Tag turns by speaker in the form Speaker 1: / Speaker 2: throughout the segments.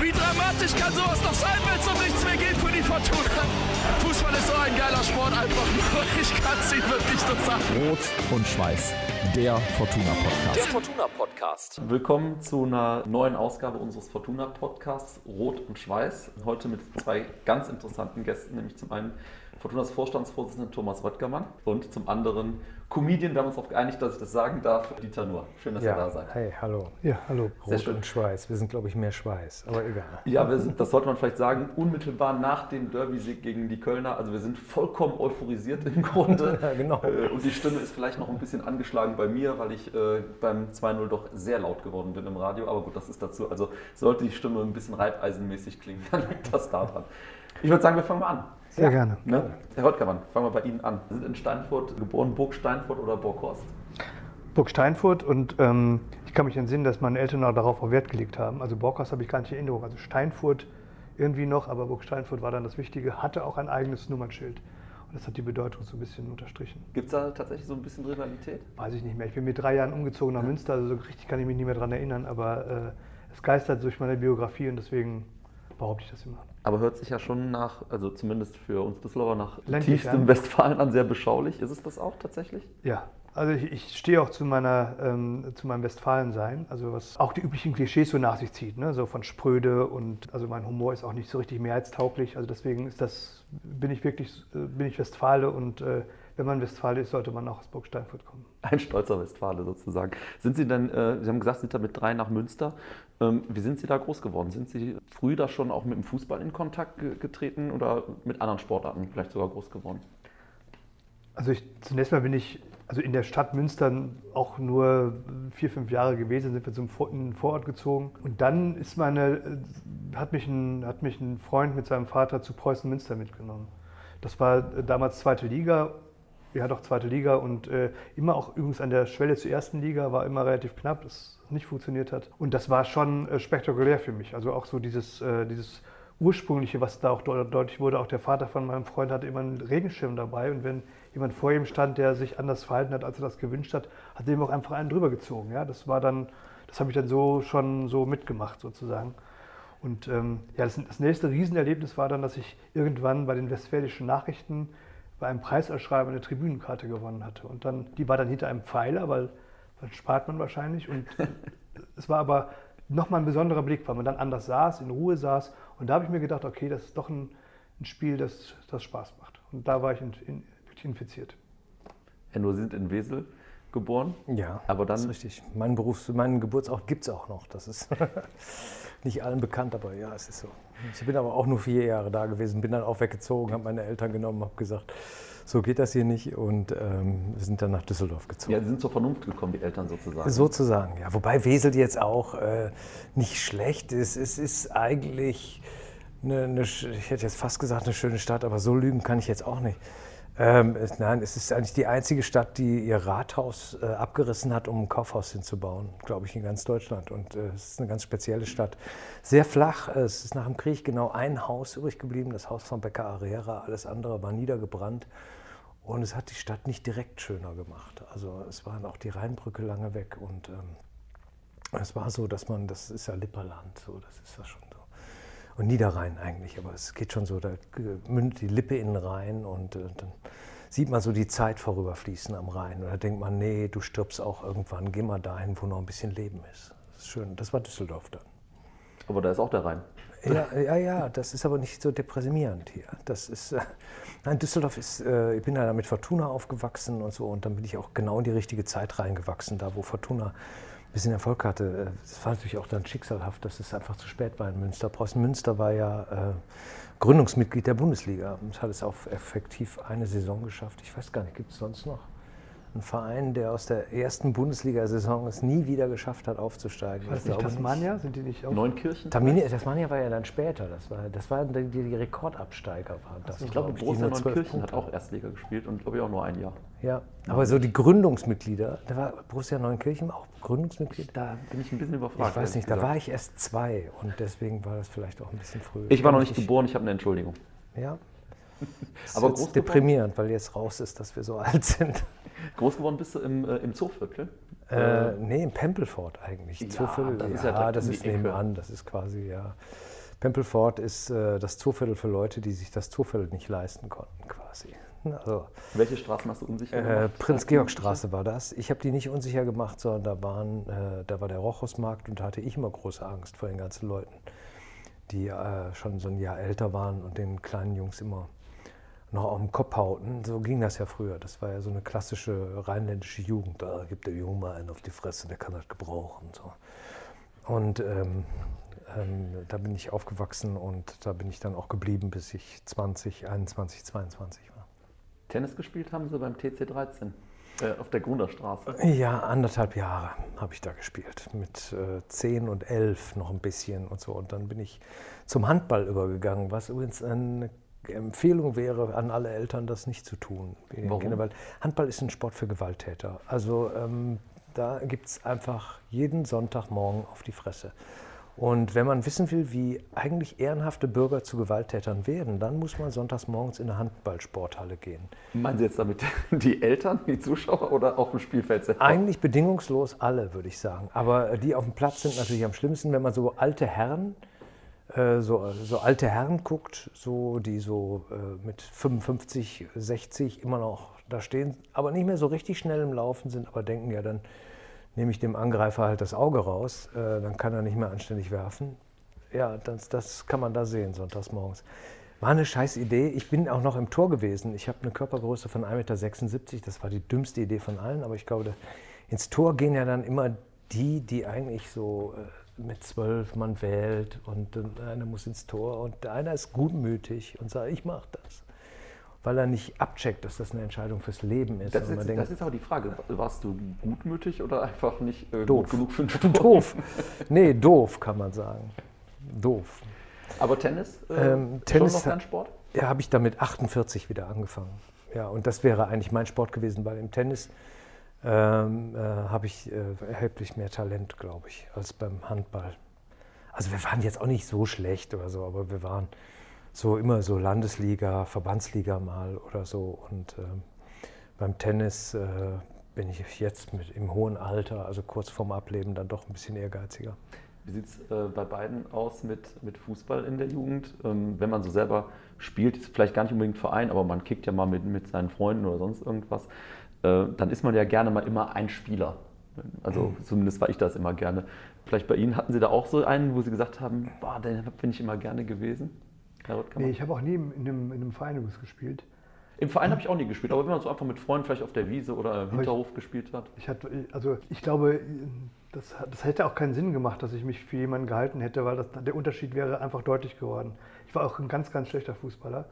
Speaker 1: Wie dramatisch kann sowas noch sein, wenn es um nichts mehr geht für die Fortuna? Fußball ist so ein geiler Sport einfach nur. Ich kann es Ihnen wirklich nur sagen.
Speaker 2: Rot und Schweiß, der Fortuna Podcast.
Speaker 3: Der Fortuna Podcast.
Speaker 4: Willkommen zu einer neuen Ausgabe unseres Fortuna Podcasts Rot und Schweiß. Heute mit zwei ganz interessanten Gästen, nämlich zum einen Fortunas Vorstandsvorsitzenden Thomas Röttgermann und zum anderen Comedian, wir haben uns darauf geeinigt, dass ich das sagen darf, Dieter Nuhr. Schön, dass
Speaker 5: ja.
Speaker 4: ihr da seid.
Speaker 5: Hey, hallo. Ja, hallo.
Speaker 4: Sehr
Speaker 5: Rot
Speaker 4: schön.
Speaker 5: und Schweiß. Wir sind, glaube ich, mehr Schweiß, aber egal.
Speaker 4: Ja, wir sind, das sollte man vielleicht sagen, unmittelbar nach dem Derby-Sieg gegen die Kölner. Also wir sind vollkommen euphorisiert im Grunde.
Speaker 5: Ja, genau.
Speaker 4: Äh, Und die Stimme ist vielleicht noch ein bisschen angeschlagen bei mir, weil ich äh, beim 2-0 doch sehr laut geworden bin im Radio. Aber gut, das ist dazu. Also sollte die Stimme ein bisschen reibeisenmäßig klingen, dann liegt das daran. Ich würde sagen, wir fangen mal an.
Speaker 5: Sehr gerne.
Speaker 4: Ne? Herr Röttgermann, fangen wir bei Ihnen an. Sie sind in Steinfurt geboren, Burg Steinfurt oder Burghorst?
Speaker 5: Burg Steinfurt und ähm, ich kann mich entsinnen, dass meine Eltern auch darauf auch Wert gelegt haben. Also Borkhaus habe ich gar nicht in Erinnerung. Also Steinfurt irgendwie noch, aber Burg Steinfurt war dann das Wichtige, hatte auch ein eigenes Nummernschild. Und das hat die Bedeutung so ein bisschen unterstrichen.
Speaker 4: Gibt es da tatsächlich so ein bisschen Rivalität?
Speaker 5: Weiß ich nicht mehr. Ich bin mit drei Jahren umgezogen nach Münster, also so richtig kann ich mich nicht mehr daran erinnern, aber äh, es geistert durch meine Biografie und deswegen behaupte ich das immer.
Speaker 4: Aber hört sich ja schon nach, also zumindest für uns Düsseldorfer, nach
Speaker 5: Ländlich
Speaker 4: tiefstem
Speaker 5: an.
Speaker 4: Westfalen an sehr beschaulich. Ist es das auch tatsächlich?
Speaker 5: Ja, also ich, ich stehe auch zu, meiner, ähm, zu meinem Westfalensein, also was auch die üblichen Klischees so nach sich zieht, ne? so von spröde und also mein Humor ist auch nicht so richtig mehrheitstauglich, also deswegen ist das, bin ich wirklich, äh, bin ich Westfale und äh, wenn man Westfale ist, sollte man auch aus Burg Steinfurt kommen.
Speaker 4: Ein stolzer Westfale sozusagen. Sind Sie denn, äh, Sie haben gesagt, Sie sind da mit drei nach Münster. Ähm, wie sind Sie da groß geworden? Sind Sie früh da schon auch mit dem Fußball in Kontakt ge getreten oder mit anderen Sportarten vielleicht sogar groß geworden?
Speaker 5: Also ich, zunächst mal bin ich also in der Stadt Münster auch nur vier, fünf Jahre gewesen, sind wir zum Vor in den Vorort gezogen. Und dann ist meine, äh, hat, mich ein, hat mich ein Freund mit seinem Vater zu Preußen Münster mitgenommen. Das war äh, damals zweite Liga, ja doch zweite Liga und äh, immer auch übrigens an der Schwelle zur ersten Liga, war immer relativ knapp, das nicht funktioniert hat. Und das war schon äh, spektakulär für mich. Also auch so dieses, äh, dieses ursprüngliche, was da auch deutlich wurde, auch der Vater von meinem Freund hatte immer einen Regenschirm dabei und wenn jemand vor ihm stand, der sich anders verhalten hat, als er das gewünscht hat, hat er ihm auch einfach einen drüber gezogen. Ja, das war dann, das habe ich dann so schon so mitgemacht sozusagen. Und ähm, ja, das, das nächste Riesenerlebnis war dann, dass ich irgendwann bei den Westfälischen Nachrichten bei einem Preisausschreiben eine Tribünenkarte gewonnen hatte. Und dann, die war dann hinter einem Pfeiler, weil dann spart man wahrscheinlich. Und es war aber nochmal ein besonderer Blick, weil man dann anders saß, in Ruhe saß. Und da habe ich mir gedacht, okay, das ist doch ein, ein Spiel, das, das Spaß macht. Und da war ich in, in, wirklich infiziert.
Speaker 4: Herr Nur, Sie sind in Wesel geboren.
Speaker 6: Ja,
Speaker 4: Aber dann-
Speaker 6: das ist richtig. Mein Berufs-, meinen Geburtsort gibt es auch noch. Das ist nicht allen bekannt, aber ja, es ist so. Ich bin aber auch nur vier Jahre da gewesen, bin dann auch weggezogen, habe meine Eltern genommen, habe gesagt, so geht das hier nicht und ähm, wir sind dann nach Düsseldorf gezogen.
Speaker 4: Ja, Sie sind zur Vernunft gekommen, die Eltern sozusagen.
Speaker 6: Sozusagen, ja. Wobei Wesel jetzt auch äh, nicht schlecht ist. Es ist eigentlich, eine, eine, ich hätte jetzt fast gesagt, eine schöne Stadt, aber so lügen kann ich jetzt auch nicht. Ähm, nein, es ist eigentlich die einzige Stadt, die ihr Rathaus äh, abgerissen hat, um ein Kaufhaus hinzubauen, glaube ich, in ganz Deutschland. Und äh, es ist eine ganz spezielle Stadt. Sehr flach. äh, Es ist nach dem Krieg genau ein Haus übrig geblieben, das Haus von Becker Arrera. Alles andere war niedergebrannt. Und es hat die Stadt nicht direkt schöner gemacht. Also es waren auch die Rheinbrücke lange weg und ähm, es war so, dass man, das ist ja Lipperland, so, das ist ja schon. Und Niederrhein eigentlich, aber es geht schon so, da mündet die Lippe in den Rhein und äh, dann sieht man so die Zeit vorüberfließen am Rhein. Und da denkt man, nee, du stirbst auch irgendwann, geh mal dahin, wo noch ein bisschen Leben ist. Das ist schön. Das war Düsseldorf dann.
Speaker 4: Aber da ist auch der Rhein.
Speaker 6: Ja, ja, ja, das ist aber nicht so deprimierend hier. Das ist, äh, nein, Düsseldorf ist, äh, ich bin ja mit Fortuna aufgewachsen und so und dann bin ich auch genau in die richtige Zeit reingewachsen, da wo Fortuna bisschen Erfolg hatte. Äh, Das war natürlich auch dann schicksalhaft, dass es einfach zu spät war in Münster. Preußen Münster war ja äh, Gründungsmitglied der Bundesliga und hat es auch effektiv eine Saison geschafft. Ich weiß gar nicht, gibt es sonst noch einen Verein, der aus der ersten Bundesliga-Saison es nie wieder geschafft hat, aufzusteigen?
Speaker 5: War das
Speaker 6: Ich
Speaker 5: nicht
Speaker 6: glaube
Speaker 5: Tasmania? Sind die nicht auch?
Speaker 4: Neunkirchen?
Speaker 6: Tamini, Tasmania war ja dann später. Das, war, das waren die, die Rekordabsteiger. Waren das,
Speaker 4: Ich glaube, Borussia Neunkirchen hat auch Erstliga gespielt und glaube ich auch nur ein Jahr.
Speaker 6: Ja, aber so die Gründungsmitglieder, da war Borussia Neunkirchen auch Gründungsmitglied.
Speaker 4: Da bin ich ein bisschen überfragt.
Speaker 6: Ich weiß nicht, da war ich erst zwei und deswegen war das vielleicht auch ein bisschen früh.
Speaker 4: Ich war noch nicht geboren, ich habe eine Entschuldigung.
Speaker 6: Ja. Das
Speaker 4: Aber
Speaker 6: ist
Speaker 4: groß
Speaker 6: jetzt deprimierend, weil jetzt raus ist, dass wir so alt sind.
Speaker 4: Groß geworden bist du im, äh, im Zooviertel?
Speaker 6: Äh, nee, in Pempelfort eigentlich.
Speaker 4: Ja,
Speaker 6: Zooviertel,
Speaker 4: das ist
Speaker 6: ja, das ist nebenan, das ist quasi, ja. Pempelfort ist äh, das Zooviertel für Leute, die sich das Zooviertel nicht leisten konnten, quasi. Also,
Speaker 4: Welche Straßen hast du unsicher
Speaker 6: äh,
Speaker 4: gemacht?
Speaker 6: Prinz-Georg-Straße war das. Ich habe die nicht unsicher gemacht, sondern da, waren, äh, da war der Rochusmarkt und da hatte ich immer große Angst vor den ganzen Leuten, die äh, schon so ein Jahr älter waren und den kleinen Jungs immer noch auf den Kopf hauten. So ging das ja früher. Das war ja so eine klassische rheinländische Jugend. Da gibt der Junge mal einen auf die Fresse, der kann das gebrauchen. So. Und ähm, ähm, da bin ich aufgewachsen und da bin ich dann auch geblieben, bis ich 20, 21, 22 war.
Speaker 4: Tennis gespielt haben sie beim TC13 äh, auf der Grunderstraße.
Speaker 6: Ja, anderthalb Jahre habe ich da gespielt. Mit äh, 10 und 11 noch ein bisschen und so. Und dann bin ich zum Handball übergegangen, was übrigens eine Empfehlung wäre an alle Eltern, das nicht zu tun.
Speaker 4: Warum?
Speaker 6: Kindern, weil Handball ist ein Sport für Gewalttäter. Also ähm, da gibt es einfach jeden Sonntagmorgen auf die Fresse. Und wenn man wissen will, wie eigentlich ehrenhafte Bürger zu Gewalttätern werden, dann muss man sonntags morgens in eine Handballsporthalle gehen.
Speaker 4: Meinen Sie jetzt damit die Eltern, die Zuschauer oder auf dem Spielfeld selber?
Speaker 6: Eigentlich bedingungslos alle, würde ich sagen. Aber die auf dem Platz sind natürlich am schlimmsten, wenn man so alte Herren, äh, so, so alte Herren guckt, so, die so äh, mit 55, 60 immer noch da stehen, aber nicht mehr so richtig schnell im Laufen sind, aber denken, ja, dann nehme ich dem Angreifer halt das Auge raus, äh, dann kann er nicht mehr anständig werfen. Ja, das, das kann man da sehen, sonntags morgens. War eine scheiß Idee. Ich bin auch noch im Tor gewesen. Ich habe eine Körpergröße von 1,76 Meter. Das war die dümmste Idee von allen. Aber ich glaube, ins Tor gehen ja dann immer die, die eigentlich so äh, mit zwölf man wählt. Und einer muss ins Tor. Und einer ist gutmütig und sagt, ich mache das. Weil er nicht abcheckt, dass das eine Entscheidung fürs Leben ist.
Speaker 4: Das ist,
Speaker 6: denkt,
Speaker 4: das ist aber die Frage. Warst du gutmütig oder einfach nicht äh,
Speaker 6: Doof.
Speaker 4: gut genug für den Sport?
Speaker 6: doof. Nee, doof kann man sagen. Doof.
Speaker 4: Aber Tennis? Äh,
Speaker 6: Ähm, Tennis
Speaker 4: noch dein Sport?
Speaker 6: Ja, habe ich damit 48 wieder angefangen. Ja, und das wäre eigentlich mein Sport gewesen, weil im Tennis ähm, äh, habe ich äh, erheblich mehr Talent, glaube ich, als beim Handball. Also wir waren jetzt auch nicht so schlecht oder so, aber wir waren so immer so Landesliga, Verbandsliga mal oder so. Und ähm, beim Tennis äh, bin ich jetzt mit im hohen Alter, also kurz vorm Ableben, dann doch ein bisschen ehrgeiziger.
Speaker 4: Wie sieht es äh, bei beiden aus mit, mit Fußball in der Jugend? Ähm, wenn man so selber spielt, ist vielleicht gar nicht unbedingt Verein, aber man kickt ja mal mit, mit seinen Freunden oder sonst irgendwas, dann ist man ja gerne mal immer ein Spieler. Also
Speaker 5: Mhm.
Speaker 4: zumindest war ich das immer gerne. Vielleicht bei Ihnen hatten Sie da auch so einen, wo Sie gesagt haben, boah, den bin ich immer gerne gewesen? Herr Röttger?
Speaker 5: Nee, ich habe auch nie in einem, in einem Verein übrigens gespielt.
Speaker 4: Im Verein habe ich auch nie gespielt, aber wenn man so einfach mit Freunden vielleicht auf der Wiese oder im
Speaker 5: ich-
Speaker 4: Hinterhof gespielt hat.
Speaker 5: Ich hatte, also ich glaube, das, das hätte auch keinen Sinn gemacht, dass ich mich für jemanden gehalten hätte, weil das, der Unterschied wäre einfach deutlich geworden. Ich war auch ein ganz, ganz schlechter Fußballer.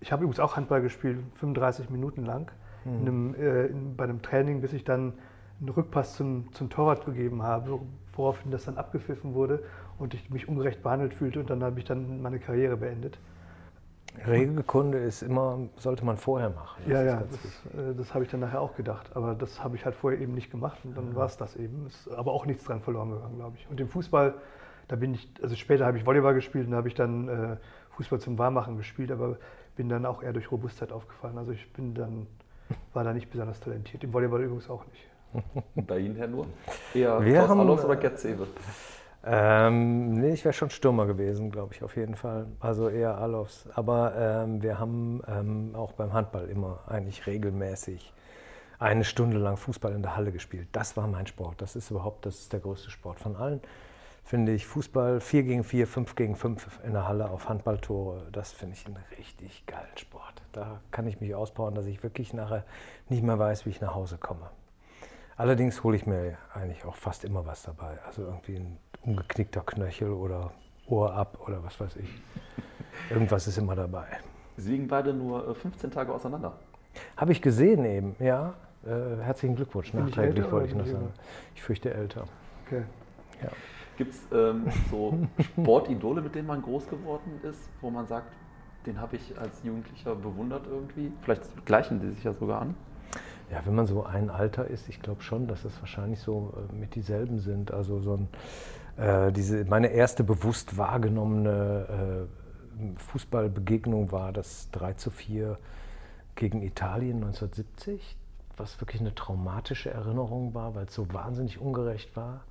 Speaker 5: Ich habe übrigens auch Handball gespielt, 35 Minuten lang, in einem, äh, in, bei einem Training, bis ich dann einen Rückpass zum, zum Torwart gegeben habe, woraufhin das dann abgepfiffen wurde und ich mich ungerecht behandelt fühlte und dann habe ich dann meine Karriere beendet.
Speaker 6: Regelkunde ist immer, sollte man vorher machen. Das
Speaker 5: Ja, ja, das, äh, das habe ich dann nachher auch gedacht. Aber das habe ich halt vorher eben nicht gemacht und dann war es das eben. Ist aber auch nichts dran verloren gegangen, glaube ich. Und im Fußball, da bin ich, also später habe ich Volleyball gespielt und da habe ich dann äh, Fußball zum Warmmachen gespielt, aber bin dann auch eher durch Robustheit aufgefallen. Also ich bin dann, war da nicht besonders talentiert. Im Volleyball übrigens auch nicht.
Speaker 4: Bei Ihnen, Herr Nur? Eher
Speaker 6: Wir
Speaker 4: Klaus
Speaker 6: haben,
Speaker 4: Allofs oder
Speaker 6: äh,
Speaker 4: Gerd Sewe?
Speaker 6: Ähm, nee, ich wäre schon Stürmer gewesen, glaube ich, auf jeden Fall. Also eher Alofs. Aber ähm, wir haben ähm, auch beim Handball immer eigentlich regelmäßig eine Stunde lang Fußball in der Halle gespielt. Das war mein Sport. Das ist überhaupt das ist der größte Sport von allen. Finde ich Fußball 4 gegen 4, 5 gegen 5 in der Halle auf Handballtore, das finde ich einen richtig geilen Sport. Da kann ich mich auspowern, dass ich wirklich nachher nicht mehr weiß, wie ich nach Hause komme. Allerdings hole ich mir eigentlich auch fast immer was dabei. Also irgendwie ein umgeknickter Knöchel oder Ohr ab oder was weiß ich. Irgendwas ist immer dabei.
Speaker 4: Sie liegen beide nur äh, 15 Tage auseinander.
Speaker 6: Habe ich gesehen eben, ja. Äh, herzlichen Glückwunsch nachträglich, wollte ich noch sagen. Ich fürchte älter.
Speaker 5: Okay.
Speaker 6: Ja.
Speaker 4: Gibt es ähm, so Sportidole, mit denen man groß geworden ist, wo man sagt, den habe ich als Jugendlicher bewundert irgendwie? Vielleicht gleichen die sich ja sogar an.
Speaker 6: Ja, wenn man so ein Alter ist, ich glaube schon, dass es wahrscheinlich so äh, mit dieselben sind. Also so ein, äh, diese, meine erste bewusst wahrgenommene äh, Fußballbegegnung war das 3 zu 4 gegen Italien 1970. was wirklich eine traumatische Erinnerung war, weil es so wahnsinnig ungerecht war.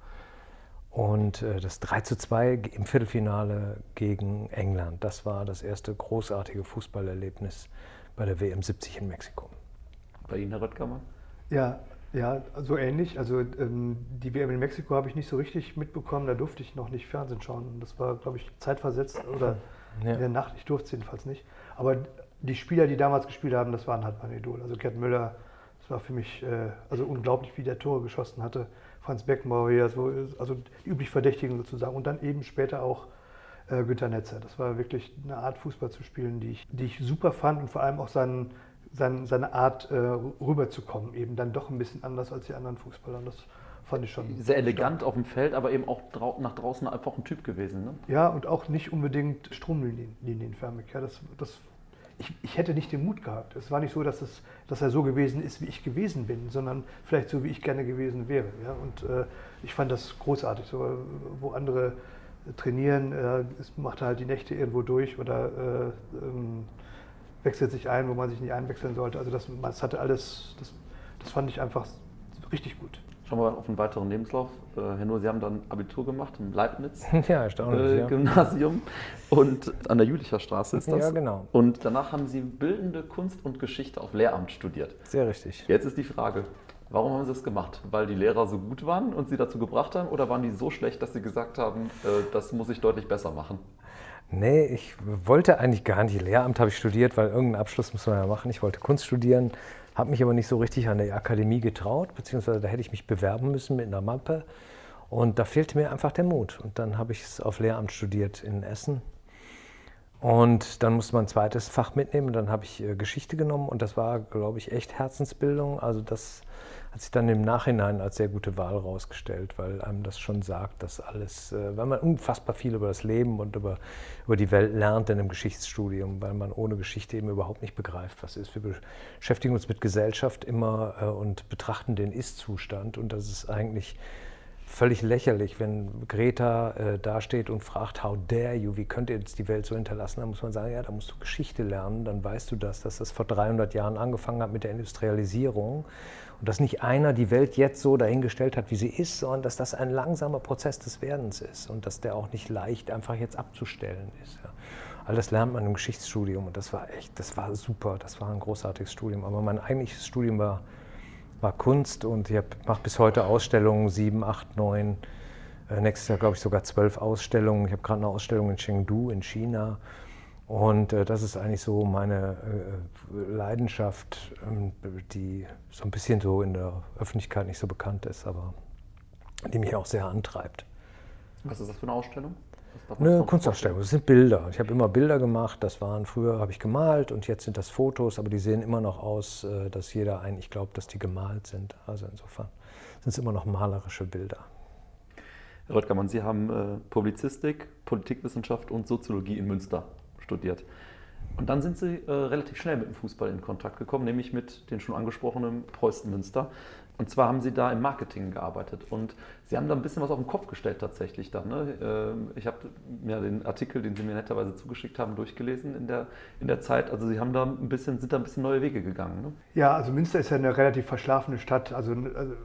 Speaker 6: Und äh, das 3 zu 2 im Viertelfinale gegen England, das war das erste großartige Fußballerlebnis bei der WM 70 in Mexiko.
Speaker 4: Bei Ihnen, Herr Röttgermann?
Speaker 5: Ja, ja, so ähnlich. Also ähm, die WM in Mexiko habe ich nicht so richtig mitbekommen. Da durfte ich noch nicht Fernsehen schauen. Das war, glaube ich, zeitversetzt oder ja. in der Nacht. Ich durfte es jedenfalls nicht. Aber die Spieler, die damals gespielt haben, das waren halt mein Idol. Also Gerd Müller, das war für mich äh, also unglaublich, wie der Tore geschossen hatte. Franz Beckenbauer, also, also die üblich Verdächtigen sozusagen. Und dann eben später auch äh, Günter Netzer. Das war wirklich eine Art Fußball zu spielen, die ich, die ich super fand und vor allem auch seinen, seinen, seine Art äh, rüberzukommen. Eben dann doch ein bisschen anders als die anderen Fußballer. Und das fand ich schon.
Speaker 4: Sehr elegant stark. auf dem Feld, aber eben auch drau nach draußen einfach ein Typ gewesen. Ne?
Speaker 5: Ja, und auch nicht unbedingt stromlinienförmig. Ja, das, das ich, ich, hätte nicht den Mut gehabt. Es war nicht so, dass, es, dass er so gewesen ist, wie ich gewesen bin, sondern vielleicht so, wie ich gerne gewesen wäre. Ja? Und äh, ich fand das großartig. So, wo andere trainieren, äh, macht er halt die Nächte irgendwo durch oder äh, ähm, wechselt sich ein, wo man sich nicht einwechseln sollte. Also das, das hatte alles, das, das fand ich einfach richtig gut.
Speaker 4: Schauen wir auf einen weiteren Lebenslauf. Äh, Herr Nur, Sie haben dann Abitur gemacht im Leibniz
Speaker 6: ja, erstaunlich,
Speaker 4: äh, Gymnasium und an der Jülicher Straße ist das.
Speaker 6: Ja, genau.
Speaker 4: Und danach haben Sie Bildende Kunst und Geschichte auf Lehramt studiert.
Speaker 6: Sehr richtig.
Speaker 4: Jetzt ist die Frage, warum haben Sie das gemacht? Weil die Lehrer so gut waren und Sie dazu gebracht haben oder waren die so schlecht, dass Sie gesagt haben, äh, das muss ich deutlich besser machen?
Speaker 6: Nee, ich wollte eigentlich gar nicht. Lehramt habe ich studiert, weil irgendeinen Abschluss muss man ja machen. Ich wollte Kunst studieren, habe mich aber nicht so richtig an der Akademie getraut, beziehungsweise da hätte ich mich bewerben müssen mit einer Mappe. Und da fehlte mir einfach der Mut. Und dann habe ich es auf Lehramt studiert in Essen. Und dann musste man ein zweites Fach mitnehmen. Und dann habe ich äh, Geschichte genommen. Und das war, glaube ich, echt Herzensbildung. Also das hat sich dann im Nachhinein als sehr gute Wahl rausgestellt, weil einem das schon sagt, dass alles, äh, weil man unfassbar viel über das Leben und über, über die Welt lernt in einem Geschichtsstudium, weil man ohne Geschichte eben überhaupt nicht begreift, was ist. Wir beschäftigen uns mit Gesellschaft immer äh, und betrachten den Ist-Zustand und das ist eigentlich völlig lächerlich, wenn Greta äh, dasteht und fragt, how dare you, wie könnt ihr jetzt die Welt so hinterlassen? Dann muss man sagen, ja, da musst du Geschichte lernen, dann weißt du das, dass das vor 300 Jahren angefangen hat mit der Industrialisierung und dass nicht einer die Welt jetzt so dahingestellt hat, wie sie ist, sondern dass das ein langsamer Prozess des Werdens ist und dass der auch nicht leicht einfach jetzt abzustellen ist. Ja. All das lernt man im Geschichtsstudium und das war echt, das war super, das war ein großartiges Studium. Aber mein eigentliches Studium war, war Kunst und ich mache bis heute Ausstellungen, sieben, acht, neun, äh, nächstes Jahr glaube ich sogar zwölf Ausstellungen. Ich habe gerade eine Ausstellung in Chengdu in China und äh, das ist eigentlich so meine äh, Leidenschaft, ähm, die so ein bisschen so in der Öffentlichkeit nicht so bekannt ist, aber die mich auch sehr antreibt.
Speaker 4: Was ist das für eine Ausstellung?
Speaker 6: Eine Kunstausstellung, das sind Bilder. Ich habe immer Bilder gemacht, das waren früher habe ich gemalt und jetzt sind das Fotos, aber die sehen immer noch aus, äh, dass jeder eigentlich glaubt, dass die gemalt sind. Also insofern sind es immer noch malerische Bilder.
Speaker 4: Herr Röttgermann, Sie haben äh, Publizistik, Politikwissenschaft und Soziologie in Münster studiert. Und dann sind sie äh, relativ schnell mit dem Fußball in Kontakt gekommen, nämlich mit den schon angesprochenen Preußen Münster. Und zwar haben sie da im Marketing gearbeitet und sie haben da ein bisschen was auf den Kopf gestellt tatsächlich dann. Ne? Ähm, ich habe mir den Artikel, den sie mir netterweise zugeschickt haben, durchgelesen in der, in der Zeit. Also sie haben da ein bisschen, sind da ein bisschen neue Wege gegangen. Ne?
Speaker 5: Ja, also Münster ist ja eine relativ verschlafene Stadt, also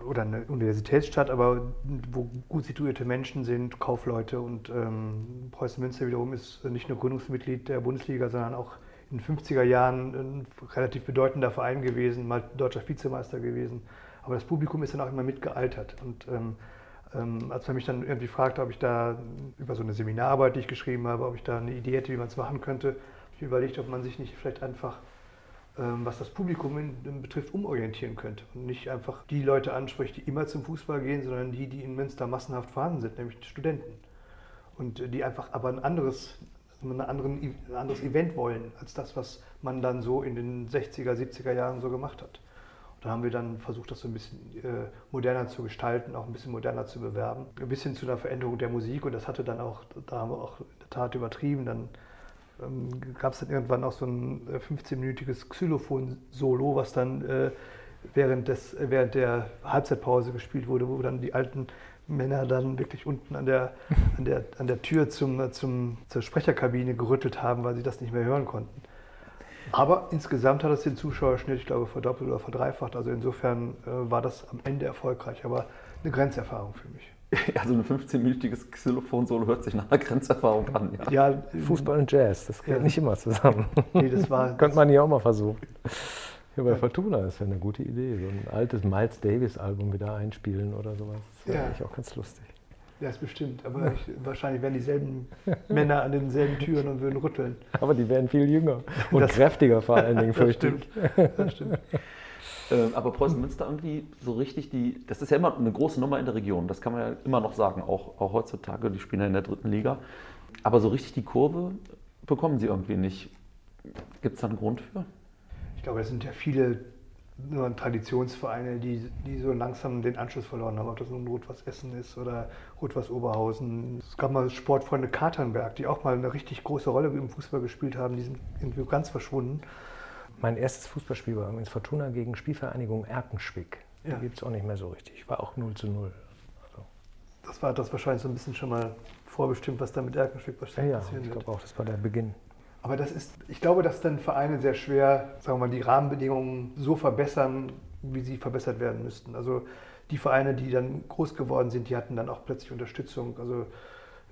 Speaker 5: oder eine Universitätsstadt, aber wo gut situierte Menschen sind, Kaufleute und ähm, Preußen Münster wiederum ist nicht nur Gründungsmitglied der Bundesliga, sondern auch in den 50er Jahren ein relativ bedeutender Verein gewesen, mal deutscher Vizemeister gewesen. Aber das Publikum ist dann auch immer mitgealtert. Und ähm, ähm, als man mich dann irgendwie fragte, ob ich da über so eine Seminararbeit, die ich geschrieben habe, ob ich da eine Idee hätte, wie man es machen könnte, habe ich überlegt, ob man sich nicht vielleicht einfach, ähm, was das Publikum in, in betrifft, umorientieren könnte. Und nicht einfach die Leute anspricht, die immer zum Fußball gehen, sondern die, die in Münster massenhaft vorhanden sind, nämlich die Studenten. Und die einfach aber ein anderes, anderen, ein anderes Event wollen, als das, was man dann so in den 60er, 70er Jahren so gemacht hat. Da haben wir dann versucht, das so ein bisschen äh, moderner zu gestalten, auch ein bisschen moderner zu bewerben. Ein bisschen zu einer Veränderung der Musik und das hatte dann auch, da haben wir auch in der Tat übertrieben. Dann ähm, gab es dann irgendwann auch so ein 15-minütiges äh, Xylophon-Solo, was dann äh, während, des, während der Halbzeitpause gespielt wurde, wo dann die alten Männer dann wirklich unten an der, an der, an der Tür zum, zum, zur Sprecherkabine gerüttelt haben, weil sie das nicht mehr hören konnten. Aber insgesamt hat es den Zuschauerschnitt, ich glaube, verdoppelt oder verdreifacht. Also insofern äh, war das am Ende erfolgreich, aber eine Grenzerfahrung für mich.
Speaker 4: Also ein 15-minütiges Xylophon-Solo hört sich nach einer Grenzerfahrung an. Ja.
Speaker 6: ja Fußball und Jazz, das gehört ja. nicht immer zusammen.
Speaker 5: Nee, das war.
Speaker 6: Könnte man ja auch mal versuchen. Ja, bei Fortuna ist ja eine gute Idee. So ein altes Miles Davis-Album wieder einspielen oder sowas. Das wäre ja. eigentlich auch ganz lustig.
Speaker 5: Ja, ist bestimmt. Aber ich, wahrscheinlich wären dieselben Männer an denselben Türen und würden rütteln.
Speaker 6: Aber die wären viel jünger und das, kräftiger vor allen Dingen, fürchte
Speaker 5: ich. Das stimmt.
Speaker 4: Ähm, aber Preußen-Münster irgendwie so richtig die, das ist ja immer eine große Nummer in der Region, das kann man ja immer noch sagen, auch, auch heutzutage, die spielen ja in der dritten Liga. Aber so richtig die Kurve bekommen sie irgendwie nicht. Gibt es da einen Grund für?
Speaker 5: Ich glaube, es sind ja viele nur Traditionsvereine, die, die so langsam den Anschluss verloren haben, ob das nun Rot-Was Essen ist oder Rot-Was Oberhausen. Es gab mal Sportfreunde Katernberg, die auch mal eine richtig große Rolle im Fußball gespielt haben, die sind irgendwie ganz verschwunden.
Speaker 6: Mein erstes Fußballspiel war übrigens Fortuna gegen Spielvereinigung Erkenschwick. Die ja. gibt es auch nicht mehr so richtig. War auch 0 zu 0. Also.
Speaker 5: Das war das wahrscheinlich so ein bisschen schon mal vorbestimmt, was da mit Erkenschwick
Speaker 6: passieren ja, ja, ich glaube auch, das war der Beginn.
Speaker 5: Aber das ist, ich glaube, dass dann Vereine sehr schwer, sagen wir mal, die Rahmenbedingungen so verbessern, wie sie verbessert werden müssten. Also die Vereine, die dann groß geworden sind, die hatten dann auch plötzlich Unterstützung. Also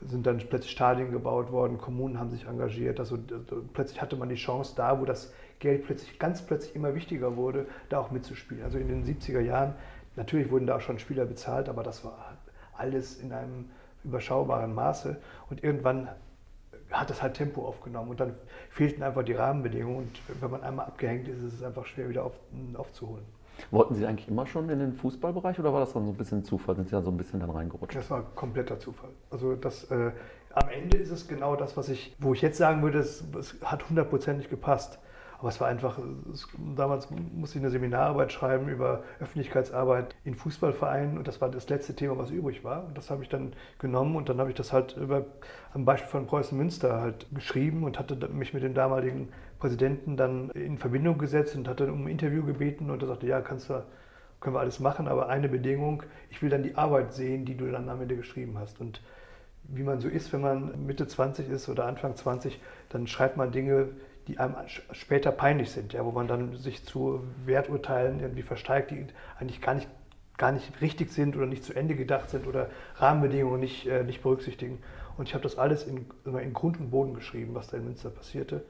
Speaker 5: sind dann plötzlich Stadien gebaut worden, Kommunen haben sich engagiert. Also, also plötzlich hatte man die Chance da, wo das Geld plötzlich ganz plötzlich immer wichtiger wurde, da auch mitzuspielen. Also in den 70er Jahren, natürlich wurden da auch schon Spieler bezahlt, aber das war alles in einem überschaubaren Maße. Und irgendwann hat das halt Tempo aufgenommen und dann fehlten einfach die Rahmenbedingungen und wenn man einmal abgehängt ist, ist es einfach schwer wieder auf, aufzuholen.
Speaker 4: Wollten Sie eigentlich immer schon in den Fußballbereich oder war das dann so ein bisschen Zufall? Sind Sie da so ein bisschen dann reingerutscht?
Speaker 5: Das war kompletter Zufall. Also das, äh, am Ende ist es genau das, was ich, wo ich jetzt sagen würde, es, es hat hundertprozentig gepasst. Aber es war einfach, es, damals musste ich eine Seminararbeit schreiben über Öffentlichkeitsarbeit in Fußballvereinen und das war das letzte Thema, was übrig war. Und das habe ich dann genommen und dann habe ich das halt über, am Beispiel von Preußen Münster halt geschrieben und hatte mich mit dem damaligen Präsidenten dann in Verbindung gesetzt und hatte um ein Interview gebeten und er sagte, ja, kannst du, können wir alles machen, aber eine Bedingung, ich will dann die Arbeit sehen, die du dann am Ende geschrieben hast. Und wie man so ist, wenn man Mitte 20 ist oder Anfang 20, dann schreibt man Dinge, die einem später peinlich sind, ja, wo man dann sich zu Werturteilen irgendwie versteigt, die eigentlich gar nicht, gar nicht richtig sind oder nicht zu Ende gedacht sind oder Rahmenbedingungen nicht, äh, nicht berücksichtigen. Und ich habe das alles in, in Grund und Boden geschrieben, was da in Münster passierte.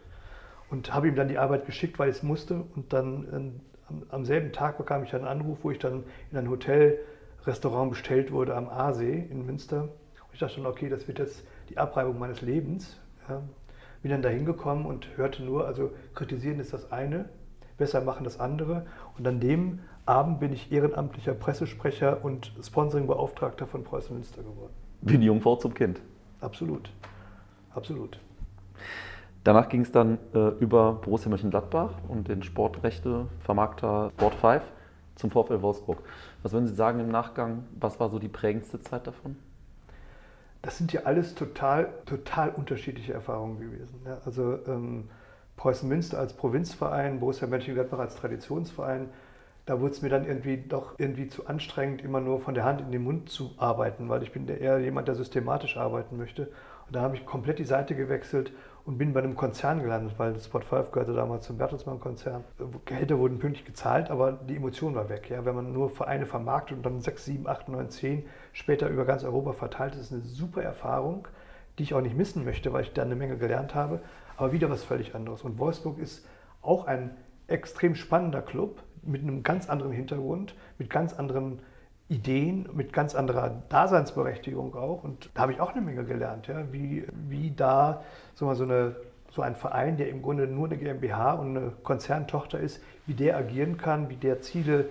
Speaker 5: Und habe ihm dann die Arbeit geschickt, weil ich es musste. Und dann äh, am, selben Tag bekam ich einen Anruf, wo ich dann in ein Hotelrestaurant bestellt wurde am Aasee in Münster. Und ich dachte dann, okay, das wird jetzt die Abreibung meines Lebens. Ja bin dann da hingekommen und hörte nur, also kritisieren ist das eine, besser machen das andere. Und an dem Abend bin ich ehrenamtlicher Pressesprecher und Sponsoringbeauftragter von Preußen Münster geworden.
Speaker 4: Wie die Jungfrau zum Kind.
Speaker 5: Absolut. Absolut.
Speaker 4: Danach ging es dann äh, über Borussia Mönchengladbach und den Sportrechte-Vermarkter Sport 5 zum VfL Wolfsburg. Was würden Sie sagen im Nachgang? Was war so die prägendste Zeit davon?
Speaker 5: Das sind ja alles total, total unterschiedliche Erfahrungen gewesen. Ja, also ähm, Preußen Münster als Provinzverein, Borussia Mönchengladbach als Traditionsverein, da wurde es mir dann irgendwie doch irgendwie zu anstrengend, immer nur von der Hand in den Mund zu arbeiten, weil ich bin eher jemand, der systematisch arbeiten möchte. Und da habe ich komplett die Seite gewechselt und bin bei einem Konzern gelandet, weil Spot 5 gehörte damals zum Bertelsmann-Konzern. Gehälter wurden pünktlich gezahlt, aber die Emotion war weg. Ja? Wenn man nur Vereine vermarktet und dann 6, 7, 8, 9, 10 später über ganz Europa verteilt, ist eine super Erfahrung, die ich auch nicht missen möchte, weil ich da eine Menge gelernt habe, aber wieder was völlig anderes. Und Wolfsburg ist auch ein extrem spannender Club mit einem ganz anderen Hintergrund, mit ganz anderen Ideen mit ganz anderer Daseinsberechtigung auch. Und da habe ich auch eine Menge gelernt, ja, wie, wie da so, mal so, eine, so ein Verein, der im Grunde nur eine GmbH und eine Konzerntochter ist, wie der agieren kann, wie der Ziele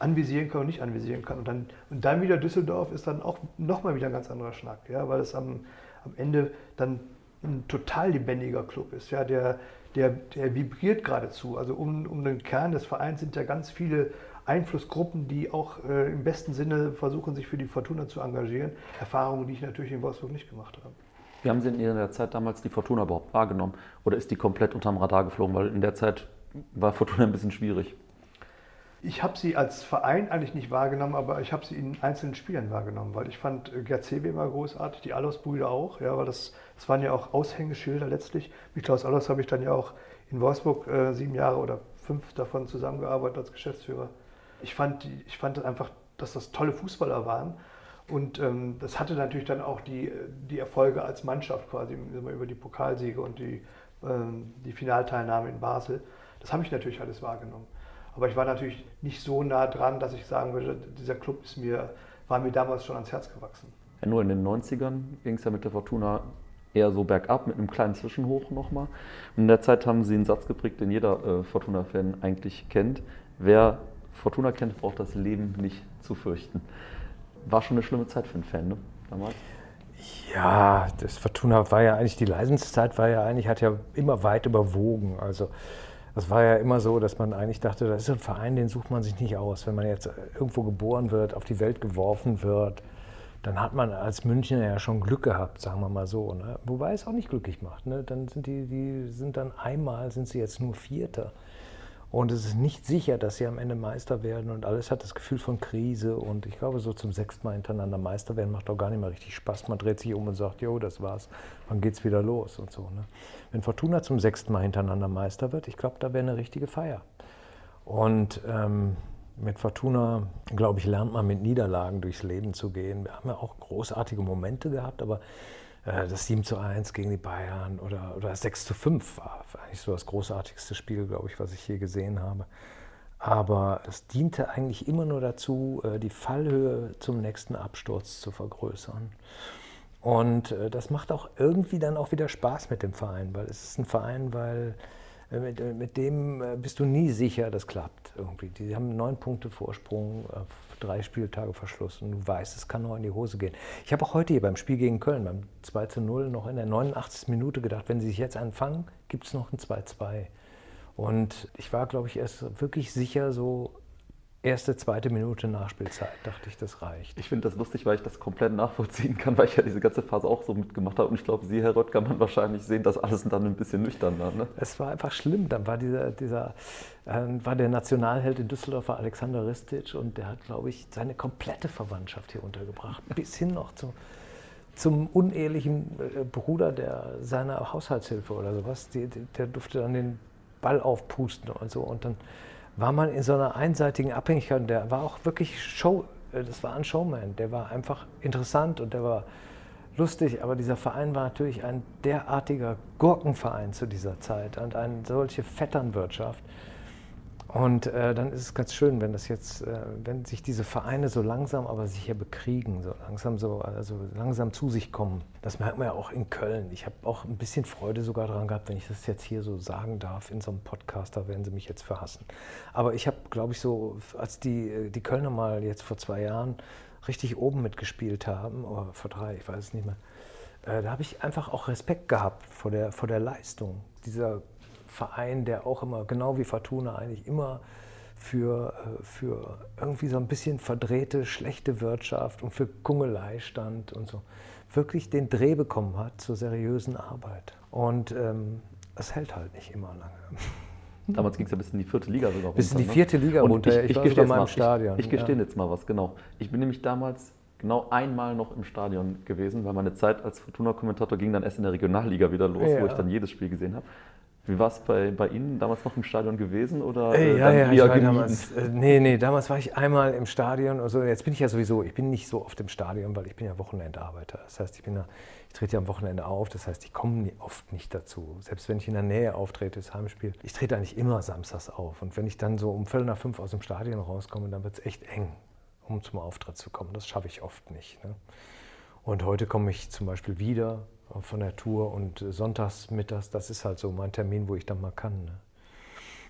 Speaker 5: anvisieren kann und nicht anvisieren kann. Und dann, und dann wieder Düsseldorf ist dann auch nochmal wieder ein ganz anderer Schnack, ja, weil es am, am Ende dann ein total lebendiger Club ist, ja, der, der, der vibriert geradezu. Also um, um den Kern des Vereins sind ja ganz viele Einflussgruppen, die auch äh, im besten Sinne versuchen, sich für die Fortuna zu engagieren. Erfahrungen, die ich natürlich in Wolfsburg nicht gemacht habe.
Speaker 4: Wie haben Sie in Ihrer Zeit damals die Fortuna überhaupt wahrgenommen? Oder ist die komplett unterm Radar geflogen? Weil in der Zeit war Fortuna ein bisschen schwierig.
Speaker 5: Ich habe sie als Verein eigentlich nicht wahrgenommen, aber ich habe sie in einzelnen Spielen wahrgenommen, weil ich fand äh, Gerd Sewe immer großartig, die Allos-Brüder auch, ja, weil das, das waren ja auch Aushängeschilder letztlich. Mit Klaus Allos habe ich dann ja auch in Wolfsburg äh, sieben Jahre oder fünf davon zusammengearbeitet als Geschäftsführer. Ich fand, ich fand einfach, dass das tolle Fußballer waren. Und ähm, das hatte natürlich dann auch die, die Erfolge als Mannschaft quasi über die Pokalsiege und die, ähm, die Finalteilnahme in Basel. Das habe ich natürlich alles wahrgenommen. Aber ich war natürlich nicht so nah dran, dass ich sagen würde, dieser Club ist mir, war mir damals schon ans Herz gewachsen.
Speaker 4: Ja, nur in den 90ern ging es ja mit der Fortuna eher so bergab, mit einem kleinen Zwischenhoch nochmal. Und in der Zeit haben sie einen Satz geprägt, den jeder äh, Fortuna-Fan eigentlich kennt. Wer Fortuna kennt, braucht das Leben nicht zu fürchten. War schon eine schlimme Zeit für einen Fan, ne? Damals.
Speaker 6: Ja, das Fortuna war ja eigentlich, die Leisenszeit war ja eigentlich, hat ja immer weit überwogen. Also das war ja immer so, dass man eigentlich dachte, das ist ein Verein, den sucht man sich nicht aus. Wenn man jetzt irgendwo geboren wird, auf die Welt geworfen wird, dann hat man als Münchner ja schon Glück gehabt, sagen wir mal so. Ne? Wobei es auch nicht glücklich macht. Ne? Dann sind die, die sind dann einmal, sind sie jetzt nur Vierter. Und es ist nicht sicher, dass sie am Ende Meister werden und alles hat das Gefühl von Krise. Und ich glaube, so zum sechsten Mal hintereinander Meister werden macht auch gar nicht mehr richtig Spaß. Man dreht sich um und sagt, jo, das war's, wann geht's wieder los und so. Ne? Wenn Fortuna zum sechsten Mal hintereinander Meister wird, ich glaube, da wäre eine richtige Feier. Und ähm, mit Fortuna, glaube ich, lernt man mit Niederlagen durchs Leben zu gehen. Wir haben ja auch großartige Momente gehabt, aber das 7 zu 1 gegen die Bayern oder, oder das 6 zu 5 war eigentlich so das großartigste Spiel, glaube ich, was ich je gesehen habe. Aber es diente eigentlich immer nur dazu, äh, die Fallhöhe zum nächsten Absturz zu vergrößern. Und äh, das macht auch irgendwie dann auch wieder Spaß mit dem Verein, weil es ist ein Verein, weil äh, mit, äh, mit dem äh, bist du nie sicher, das klappt irgendwie. Die haben neun Punkte Vorsprung, drei Spieltage Verschluss und du weißt, es kann noch in die Hose gehen. Ich habe auch heute hier beim Spiel gegen Köln, beim 2 zu 0, noch in der 89. Minute gedacht, wenn sie sich jetzt anfangen, gibt es noch ein 2-2. Und ich war, glaube ich, erst wirklich sicher, so erste, zweite Minute Nachspielzeit, dachte ich, das reicht.
Speaker 4: Ich finde das lustig, weil ich das komplett nachvollziehen kann, weil ich ja diese ganze Phase auch so mitgemacht habe. Und ich glaube, Sie, Herr Röttgermann, wahrscheinlich sehen das alles dann ein bisschen nüchterner. Ne?
Speaker 6: Es war einfach schlimm. Dann war dieser, dieser äh, war der Nationalheld in Düsseldorf, war Alexander Ristic, und der hat, glaube ich, seine komplette Verwandtschaft hier untergebracht, bis hin noch zum, zum unehelichen äh, Bruder der, seiner Haushaltshilfe oder sowas. Die, die, der durfte dann den Ball aufpusten und so. Und dann war man in so einer einseitigen Abhängigkeit. Und der war auch wirklich Show, äh, das war ein Showman. Der war einfach interessant und der war lustig, aber dieser Verein war natürlich ein derartiger Gurkenverein zu dieser Zeit und eine solche Vetternwirtschaft. Und äh, dann ist es ganz schön, wenn das jetzt, äh, wenn sich diese Vereine so langsam aber sicher bekriegen, so langsam so, also langsam zu sich kommen. Das merkt man ja auch in Köln. Ich habe auch ein bisschen Freude sogar daran gehabt, wenn ich das jetzt hier so sagen darf in so einem Podcast, da werden sie mich jetzt verhassen. Aber ich habe, glaube ich, so, als die, die Kölner mal jetzt vor zwei Jahren richtig oben mitgespielt haben, oder vor drei, ich weiß es nicht mehr, äh, da habe ich einfach auch Respekt gehabt vor der, vor der Leistung dieser Verein, der auch immer, genau wie Fortuna eigentlich immer für, äh, für irgendwie so ein bisschen verdrehte, schlechte Wirtschaft und für Kungelei stand und so, wirklich den Dreh bekommen hat zur seriösen Arbeit. Und ähm, es hält halt nicht immer lange.
Speaker 4: Damals ging es ja bis in die vierte Liga sogar runter.
Speaker 6: Bis in die
Speaker 4: ne?
Speaker 6: vierte Liga
Speaker 4: Und
Speaker 6: runter.
Speaker 4: Ich,
Speaker 6: Ich
Speaker 4: ich,
Speaker 6: war
Speaker 4: gestehe
Speaker 6: sogar
Speaker 4: jetzt
Speaker 6: mal im
Speaker 4: mal,
Speaker 6: Stadion,
Speaker 4: Ich, ich gestehe
Speaker 6: ja.
Speaker 4: jetzt mal was, genau. Ich bin nämlich damals genau einmal noch im Stadion gewesen, weil meine Zeit als Fortuna-Kommentator ging dann erst in der Regionalliga wieder los,
Speaker 6: Ja.
Speaker 4: wo ich dann jedes Spiel gesehen habe. Wie war es bei, bei Ihnen damals noch im Stadion gewesen oder äh,
Speaker 6: ja, ja, ich war damals, äh, nee, nee, damals war ich einmal im Stadion. Also jetzt bin ich ja sowieso, ich bin nicht so oft im Stadion, weil ich bin ja Wochenendarbeiter. Das heißt, ich bin ja, ich trete ja am Wochenende auf. Das heißt, ich komme oft nicht dazu. Selbst wenn ich in der Nähe auftrete, das Heimspiel. Ich trete eigentlich immer samstags auf. Und wenn ich dann so um Viertel nach fünf aus dem Stadion rauskomme, dann wird es echt eng, um zum Auftritt zu kommen. Das schaffe ich oft nicht. Ne? Und heute komme ich zum Beispiel wieder von der Tour und sonntags, mittags, das ist halt so mein Termin, wo ich dann mal kann. Ne?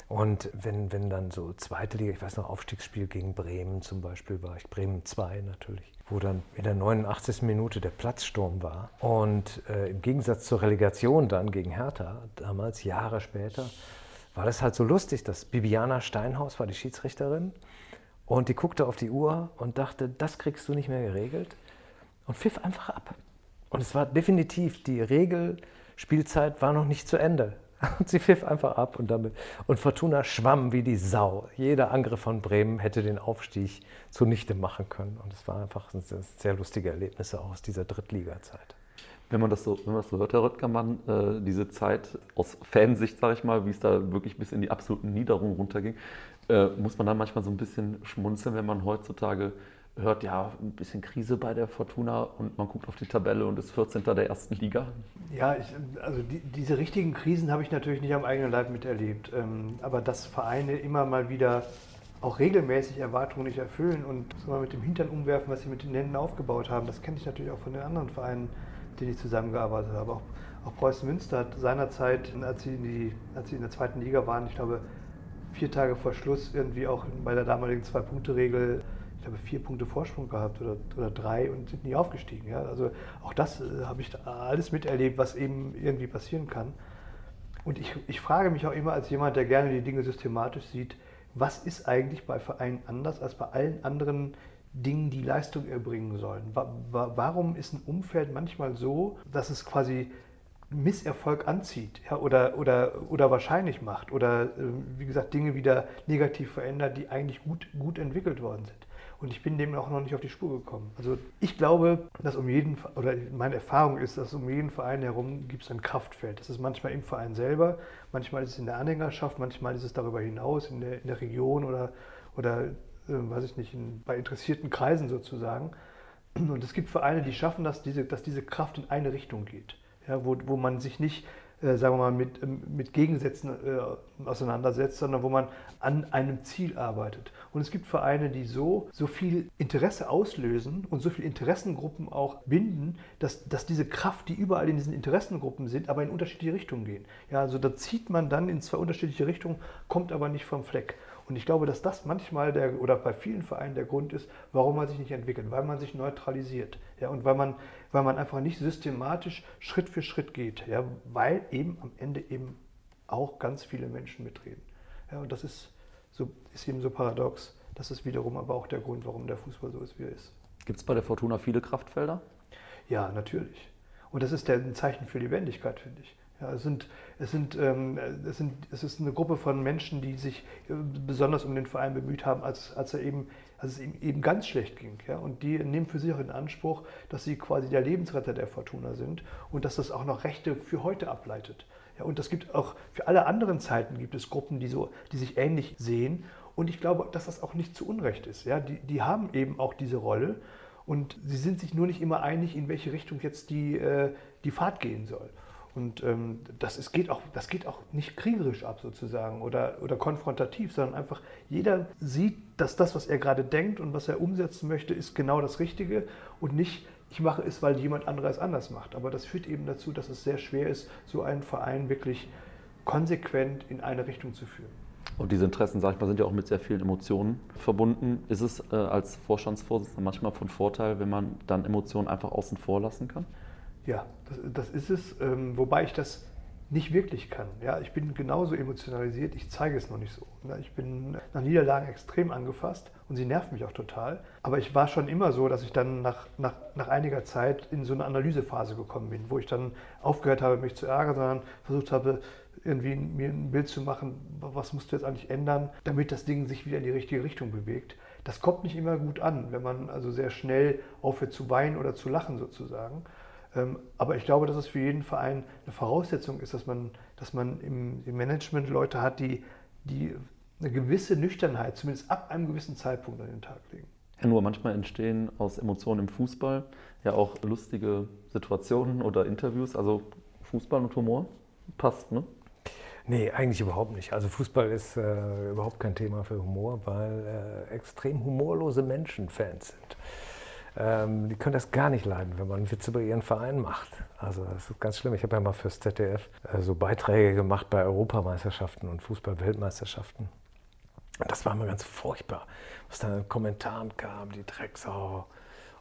Speaker 6: Und wenn, wenn dann so zweite Liga, ich weiß noch, Aufstiegsspiel gegen Bremen zum Beispiel war ich, Bremen 2 natürlich, wo dann in der 89. Minute der Platzsturm war. Und äh, im Gegensatz zur Relegation dann gegen Hertha, damals, Jahre später, war das halt so lustig, dass Bibiana Steinhaus war die Schiedsrichterin und die guckte auf die Uhr und dachte, das kriegst du nicht mehr geregelt und pfiff einfach ab. Und es war definitiv, die Regelspielzeit war noch nicht zu Ende. Und sie pfiff einfach ab und damit. Und Fortuna schwamm wie die Sau. Jeder Angriff von Bremen hätte den Aufstieg zunichte machen können. Und es war einfach ein sehr lustige Erlebnisse auch aus dieser Drittliga-Zeit.
Speaker 4: Wenn man das so, wenn man das so hört, Herr Röttgermann, äh, diese Zeit aus Fansicht, sage ich mal, wie es da wirklich bis in die absoluten Niederungen runterging, äh, muss man dann manchmal so ein bisschen schmunzeln, wenn man heutzutage hört, ja, ein bisschen Krise bei der Fortuna und man guckt auf die Tabelle und ist 14. der ersten Liga.
Speaker 5: Ja, ich, also die, diese richtigen Krisen habe ich natürlich nicht am eigenen Leib miterlebt. Ähm, aber dass Vereine immer mal wieder auch regelmäßig Erwartungen nicht erfüllen und mal mit dem Hintern umwerfen, was sie mit den Händen aufgebaut haben, das kenne ich natürlich auch von den anderen Vereinen, mit denen ich zusammengearbeitet habe. Auch, auch Preußen Münster hat seinerzeit, als sie, in die, als sie in der zweiten Liga waren, ich glaube, vier Tage vor Schluss irgendwie auch bei der damaligen Zwei-Punkte-Regel ich glaube, vier Punkte Vorsprung gehabt oder, oder drei und sind nie aufgestiegen. Ja? Also auch das äh, habe ich alles miterlebt, was eben irgendwie passieren kann. Und ich, ich frage mich auch immer als jemand, der gerne die Dinge systematisch sieht, was ist eigentlich bei Vereinen anders als bei allen anderen Dingen, die Leistung erbringen sollen? Warum ist ein Umfeld manchmal so, dass es quasi Misserfolg anzieht ja, oder, oder, oder wahrscheinlich macht oder äh, wie gesagt Dinge wieder negativ verändert, die eigentlich gut, gut entwickelt worden sind? Und ich bin dem auch noch nicht auf die Spur gekommen. Also ich glaube, dass um jeden, oder meine Erfahrung ist, dass um jeden Verein herum gibt es ein Kraftfeld. Das ist manchmal im Verein selber, manchmal ist es in der Anhängerschaft, manchmal ist es darüber hinaus, in der, in der Region oder, oder äh, weiß ich nicht, in, bei interessierten Kreisen sozusagen. Und es gibt Vereine, die schaffen das, diese, dass diese Kraft in eine Richtung geht. Ja, wo, wo man sich nicht sagen wir mal, mit, ähm, mit Gegensätzen äh, auseinandersetzt, sondern wo man an einem Ziel arbeitet. Und es gibt Vereine, die so, so viel Interesse auslösen und so viele Interessengruppen auch binden, dass, dass diese Kraft, die überall in diesen Interessengruppen sind, aber in unterschiedliche Richtungen gehen. Ja, also da zieht man dann in zwei unterschiedliche Richtungen, kommt aber nicht vom Fleck. Und ich glaube, dass das manchmal der, oder bei vielen Vereinen der Grund ist, warum man sich nicht entwickelt, weil man sich neutralisiert. Ja, und weil man, weil man einfach nicht systematisch Schritt für Schritt geht, ja, weil eben am Ende eben auch ganz viele Menschen mitreden. Ja, und das ist, so, ist eben so paradox. Das ist wiederum aber auch der Grund, warum der Fußball so ist, wie er ist.
Speaker 4: Gibt es bei der Fortuna viele Kraftfelder?
Speaker 5: Ja, natürlich. Und das ist der, ein Zeichen für Lebendigkeit, finde ich. Ja, es, sind, es, sind, ähm, es, sind, es ist eine Gruppe von Menschen, die sich äh, besonders um den Verein bemüht haben, als, als, er eben, als es ihm eben ganz schlecht ging. Ja? Und die nehmen für sich auch in Anspruch, dass sie quasi der Lebensretter der Fortuna sind und dass das auch noch Rechte für heute ableitet. Ja, und das gibt auch für alle anderen Zeiten gibt es Gruppen, die, so, die sich ähnlich sehen. Und ich glaube, dass das auch nicht zu Unrecht ist. Ja? Die, die haben eben auch diese Rolle und sie sind sich nur nicht immer einig, in welche Richtung jetzt die, äh, die Fahrt gehen soll. Und ähm, das, ist, geht auch, das geht auch nicht kriegerisch ab sozusagen oder, oder konfrontativ, sondern einfach jeder sieht, dass das, was er gerade denkt und was er umsetzen möchte, ist genau das Richtige und nicht, ich mache es, weil jemand anderes anders macht. Aber das führt eben dazu, dass es sehr schwer ist, so einen Verein wirklich konsequent in eine Richtung zu führen.
Speaker 4: Und diese Interessen, sag ich mal, sind ja auch mit sehr vielen Emotionen verbunden. Ist es äh, als Vorstandsvorsitzender manchmal von Vorteil, wenn man dann Emotionen einfach außen vor lassen kann?
Speaker 5: Ja, das, das ist es, ähm, wobei ich das nicht wirklich kann. Ja, ich bin genauso emotionalisiert, ich zeige es noch nicht so. Ich bin nach Niederlagen extrem angefasst und sie nerven mich auch total. Aber ich war schon immer so, dass ich dann nach, nach, nach einiger Zeit in so eine Analysephase gekommen bin, wo ich dann aufgehört habe, mich zu ärgern, sondern versucht habe, irgendwie mir ein Bild zu machen, was musst du jetzt eigentlich ändern, damit das Ding sich wieder in die richtige Richtung bewegt. Das kommt nicht immer gut an, wenn man also sehr schnell aufhört zu weinen oder zu lachen sozusagen. Ähm, aber ich glaube, dass es für jeden Verein eine Voraussetzung ist, dass man, dass man im, im Management Leute hat, die, die eine gewisse Nüchternheit, zumindest ab einem gewissen Zeitpunkt an den Tag legen.
Speaker 4: Ja, nur manchmal entstehen aus Emotionen im Fußball ja auch lustige Situationen oder Interviews. Also Fußball und Humor passt, ne?
Speaker 6: Nee, eigentlich überhaupt nicht. Also Fußball ist äh, überhaupt kein Thema für Humor, weil äh, extrem humorlose Menschen Fans sind ähm, die können das gar nicht leiden, wenn man Witze über ihren Verein macht. Also das ist ganz schlimm. Ich habe ja mal fürs ZDF äh, so Beiträge gemacht bei Europameisterschaften und Fußball-Weltmeisterschaften. Und das war immer ganz furchtbar, was da in Kommentaren kam, die Drecksau.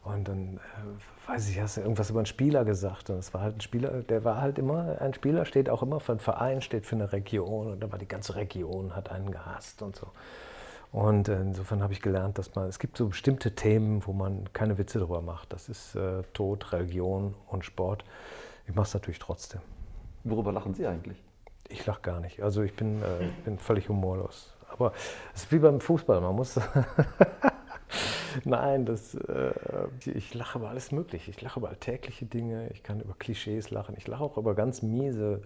Speaker 6: Und dann, äh, weiß ich, hast du irgendwas über einen Spieler gesagt. Und es war halt ein Spieler, der war halt immer, ein Spieler steht auch immer für einen Verein, steht für eine Region. Und da war die ganze Region, hat einen gehasst und so. Und insofern habe ich gelernt, dass man, es gibt so bestimmte Themen, wo man keine Witze drüber macht. Das ist äh, Tod, Religion und Sport. Ich mache es natürlich trotzdem.
Speaker 4: Worüber lachen Sie eigentlich?
Speaker 6: Ich lache gar nicht. Also ich bin, äh, bin völlig humorlos. Aber es ist wie beim Fußball. Man muss, Nein, das, äh, ich lache über alles Mögliche. Ich lache über alltägliche Dinge, ich kann über Klischees lachen, ich lache auch über ganz miese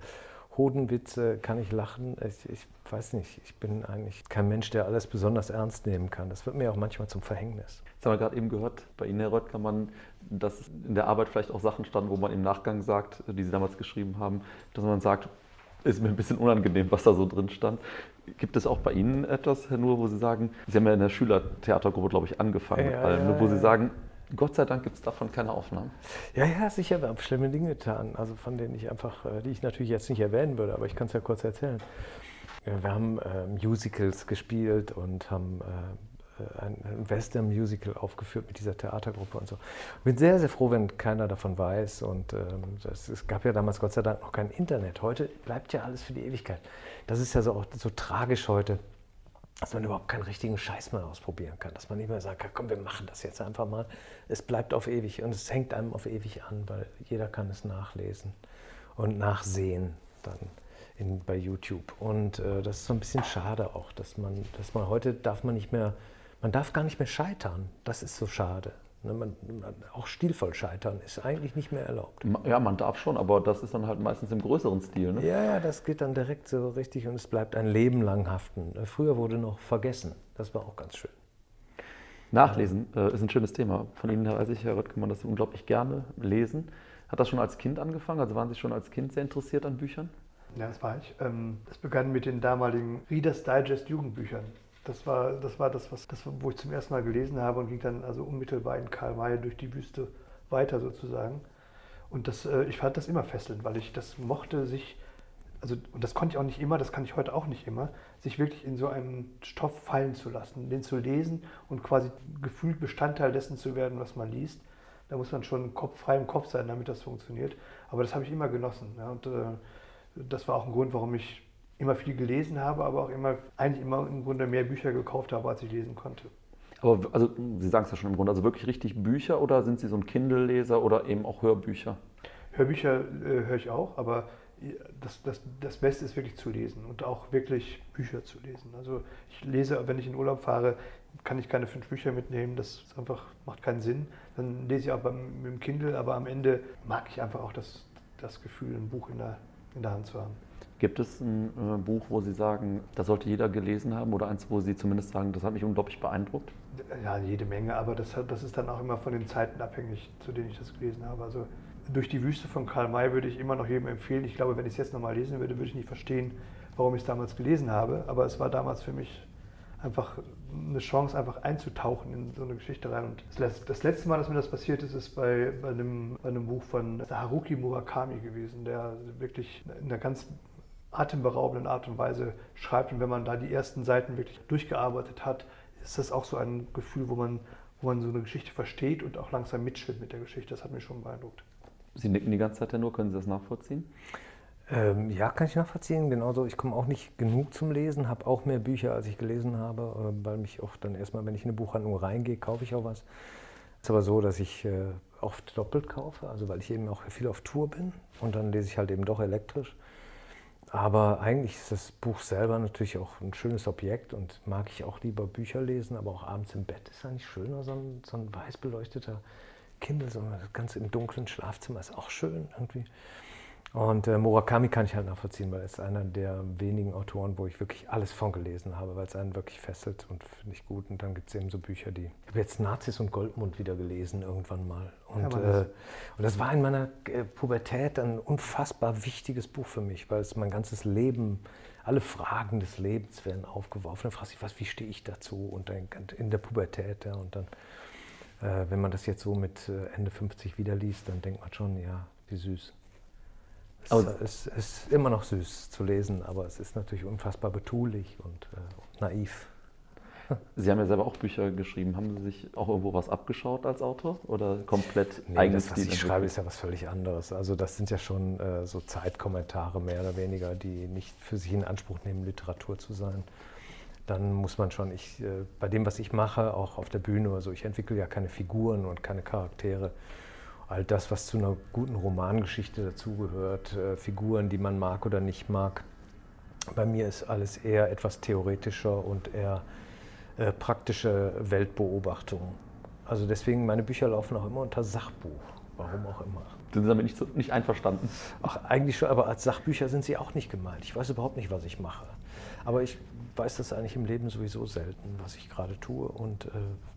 Speaker 6: Hodenwitze, kann ich lachen. Ich, ich weiß nicht, ich bin eigentlich kein Mensch, der alles besonders ernst nehmen kann. Das wird mir auch manchmal zum Verhängnis.
Speaker 4: Jetzt haben wir gerade eben gehört, bei Ihnen, Herr Röttgermann, dass in der Arbeit vielleicht auch Sachen standen, wo man im Nachgang sagt, die Sie damals geschrieben haben, dass man sagt, ist mir ein bisschen unangenehm, was da so drin stand. Gibt es auch bei Ihnen etwas, Herr Nuhr, wo Sie sagen, Sie haben ja in der Schülertheatergruppe, glaube ich, angefangen
Speaker 6: Ja,
Speaker 4: mit allem,
Speaker 6: ja,
Speaker 4: wo Sie
Speaker 6: ja.
Speaker 4: sagen, Gott sei Dank gibt es davon keine Aufnahmen.
Speaker 6: Ja, ja, sicher, wir haben schlimme Dinge getan, also von denen ich einfach, äh, die ich natürlich jetzt nicht erwähnen würde, aber ich kann es ja kurz erzählen. Wir haben äh, Musicals gespielt und haben äh, ein Western-Musical aufgeführt mit dieser Theatergruppe und so. Ich bin sehr, sehr froh, wenn keiner davon weiß. Und ähm, es gab ja damals Gott sei Dank noch kein Internet. Heute bleibt ja alles für die Ewigkeit. Das ist ja so, auch so tragisch heute, dass man überhaupt keinen richtigen Scheiß mehr ausprobieren kann. Dass man nicht mehr sagt, komm, wir machen das jetzt einfach mal. Es bleibt auf ewig und es hängt einem auf ewig an, weil jeder kann es nachlesen und nachsehen dann in, bei YouTube. Und äh, das ist so ein bisschen schade auch, dass man, dass man heute darf man nicht mehr, man darf gar nicht mehr scheitern. Das ist so schade. Ne, man, man, auch stilvoll scheitern ist eigentlich nicht mehr erlaubt.
Speaker 4: Ja, man darf schon, aber das ist dann halt meistens im größeren Stil. Ne?
Speaker 6: Ja, ja, das geht dann direkt so richtig und es bleibt ein Leben lang haften. Äh, Früher wurde noch vergessen. Das war auch ganz schön.
Speaker 4: Nachlesen äh, ist ein schönes Thema. Von Ihnen weiß ich, Herr Röttgemann, dass Sie unglaublich gerne lesen. Hat das schon als Kind angefangen? Also waren Sie schon als Kind sehr interessiert an Büchern?
Speaker 5: Ja, das war ich. Ähm, Das begann mit den damaligen Reader's Digest Jugendbüchern. Das war das, war das, was, das wo ich zum ersten Mal gelesen habe und ging dann also unmittelbar in Karl May durch die Wüste weiter sozusagen. Und das, äh, ich fand das immer fesselnd, weil ich das mochte, sich, also, und das konnte ich auch nicht immer, das kann ich heute auch nicht immer, sich wirklich in so einen Stoff fallen zu lassen, den zu lesen und quasi gefühlt Bestandteil dessen zu werden, was man liest. Da muss man schon Kopf, frei im Kopf sein, damit das funktioniert. Aber das habe ich immer genossen. Ja, und äh, das war auch ein Grund, warum ich immer viel gelesen habe, aber auch immer, eigentlich immer im Grunde mehr Bücher gekauft habe, als ich lesen konnte.
Speaker 4: Aber also, Sie sagen es ja schon im Grunde, also wirklich richtig Bücher oder sind Sie so ein Kindle-Leser oder eben auch Hörbücher?
Speaker 5: Hörbücher äh, höre ich auch, aber das, das, das Beste ist wirklich zu lesen und auch wirklich Bücher zu lesen. Also ich lese, wenn ich in Urlaub fahre, kann ich keine fünf Bücher mitnehmen, das einfach, macht keinen Sinn. Dann lese ich auch beim, mit dem Kindle, aber am Ende mag ich einfach auch das, das Gefühl, ein Buch in der, in der Hand zu haben.
Speaker 4: Gibt es ein äh, Buch, wo Sie sagen, das sollte jeder gelesen haben oder eins, wo Sie zumindest sagen, das hat mich unglaublich beeindruckt?
Speaker 5: Ja, jede Menge, aber das, hat- das ist dann auch immer von den Zeiten abhängig, zu denen ich das gelesen habe. Also durch die Wüste von Karl May würde ich immer noch jedem empfehlen. Ich glaube, wenn ich es jetzt nochmal lesen würde, würde ich nicht verstehen, warum ich es damals gelesen habe. Aber es war damals für mich einfach eine Chance, einfach einzutauchen in so eine Geschichte rein. Und das letz- das letzte Mal, dass mir das passiert ist, ist bei, bei, einem, bei einem Buch von Haruki Murakami gewesen, der wirklich in einer ganz atemberaubenden Art und Weise schreibt. Und wenn man da die ersten Seiten wirklich durchgearbeitet hat, ist das auch so ein Gefühl, wo man, wo man so eine Geschichte versteht und auch langsam mitschwimmt mit der Geschichte. Das hat mich schon beeindruckt.
Speaker 4: Sie nicken die ganze Zeit ja nur, können Sie das nachvollziehen?
Speaker 6: Ähm, ja, kann ich nachvollziehen. Genauso, ich komme auch nicht genug zum Lesen, habe auch mehr Bücher, als ich gelesen habe, äh, weil mich auch dann erstmal, wenn ich in eine Buchhandlung reingehe, kaufe ich auch was. Es ist aber so, dass ich äh, oft doppelt kaufe, also weil ich eben auch viel auf Tour bin und dann lese ich halt eben doch elektrisch. Aber eigentlich ist das Buch selber natürlich auch ein schönes Objekt und mag ich auch lieber Bücher lesen, aber auch abends im Bett ist eigentlich schöner, so ein, so ein weiß beleuchteter Kindle, so das Ganze im dunklen Schlafzimmer ist auch schön irgendwie. Und äh, Murakami kann ich halt nachvollziehen, weil er ist einer der wenigen Autoren, wo ich wirklich alles von gelesen habe, weil es einen wirklich fesselt und finde ich gut. Und dann gibt es eben so Bücher, die. Ich habe jetzt Nazis und Goldmund wieder gelesen irgendwann mal. Und,
Speaker 5: Ja,
Speaker 6: äh,
Speaker 5: das-
Speaker 6: und das war in meiner äh, Pubertät ein unfassbar wichtiges Buch für mich, weil es mein ganzes Leben, alle Fragen des Lebens werden aufgeworfen. Dann fragst du dich, was, wie stehe ich dazu? Und dann in der Pubertät, ja, und dann, äh, wenn man das jetzt so mit äh, Ende 50 wieder liest, dann denkt man schon, ja, wie süß. Es,
Speaker 4: Aber-
Speaker 6: es ist immer noch süß zu lesen, aber es ist natürlich unfassbar betulich und äh, naiv.
Speaker 4: Sie haben ja selber auch Bücher geschrieben. Haben Sie sich auch irgendwo was abgeschaut als Autor oder komplett
Speaker 6: Nee,
Speaker 4: eigenes
Speaker 6: das, was ich
Speaker 4: Stil
Speaker 6: schreibe,
Speaker 4: entwickelt?
Speaker 6: ist ja was völlig anderes. Also das sind ja schon äh, so Zeitkommentare mehr oder weniger, die nicht für sich in Anspruch nehmen, Literatur zu sein. Dann muss man schon, ich, äh, bei dem, was ich mache, auch auf der Bühne, also ich entwickle ja keine Figuren und keine Charaktere. All das, was zu einer guten Romangeschichte dazugehört, äh, Figuren, die man mag oder nicht mag. Bei mir ist alles eher etwas theoretischer und eher äh, praktische Weltbeobachtung. Also deswegen, meine Bücher laufen auch immer unter Sachbuch. Warum auch immer.
Speaker 4: Sind Sie damit nicht, so, nicht einverstanden?
Speaker 6: Ach, eigentlich schon, aber als Sachbücher sind sie auch nicht gemeint. Ich weiß überhaupt nicht, was ich mache. Aber ich weiß das eigentlich im Leben sowieso selten, was ich gerade tue. Und äh,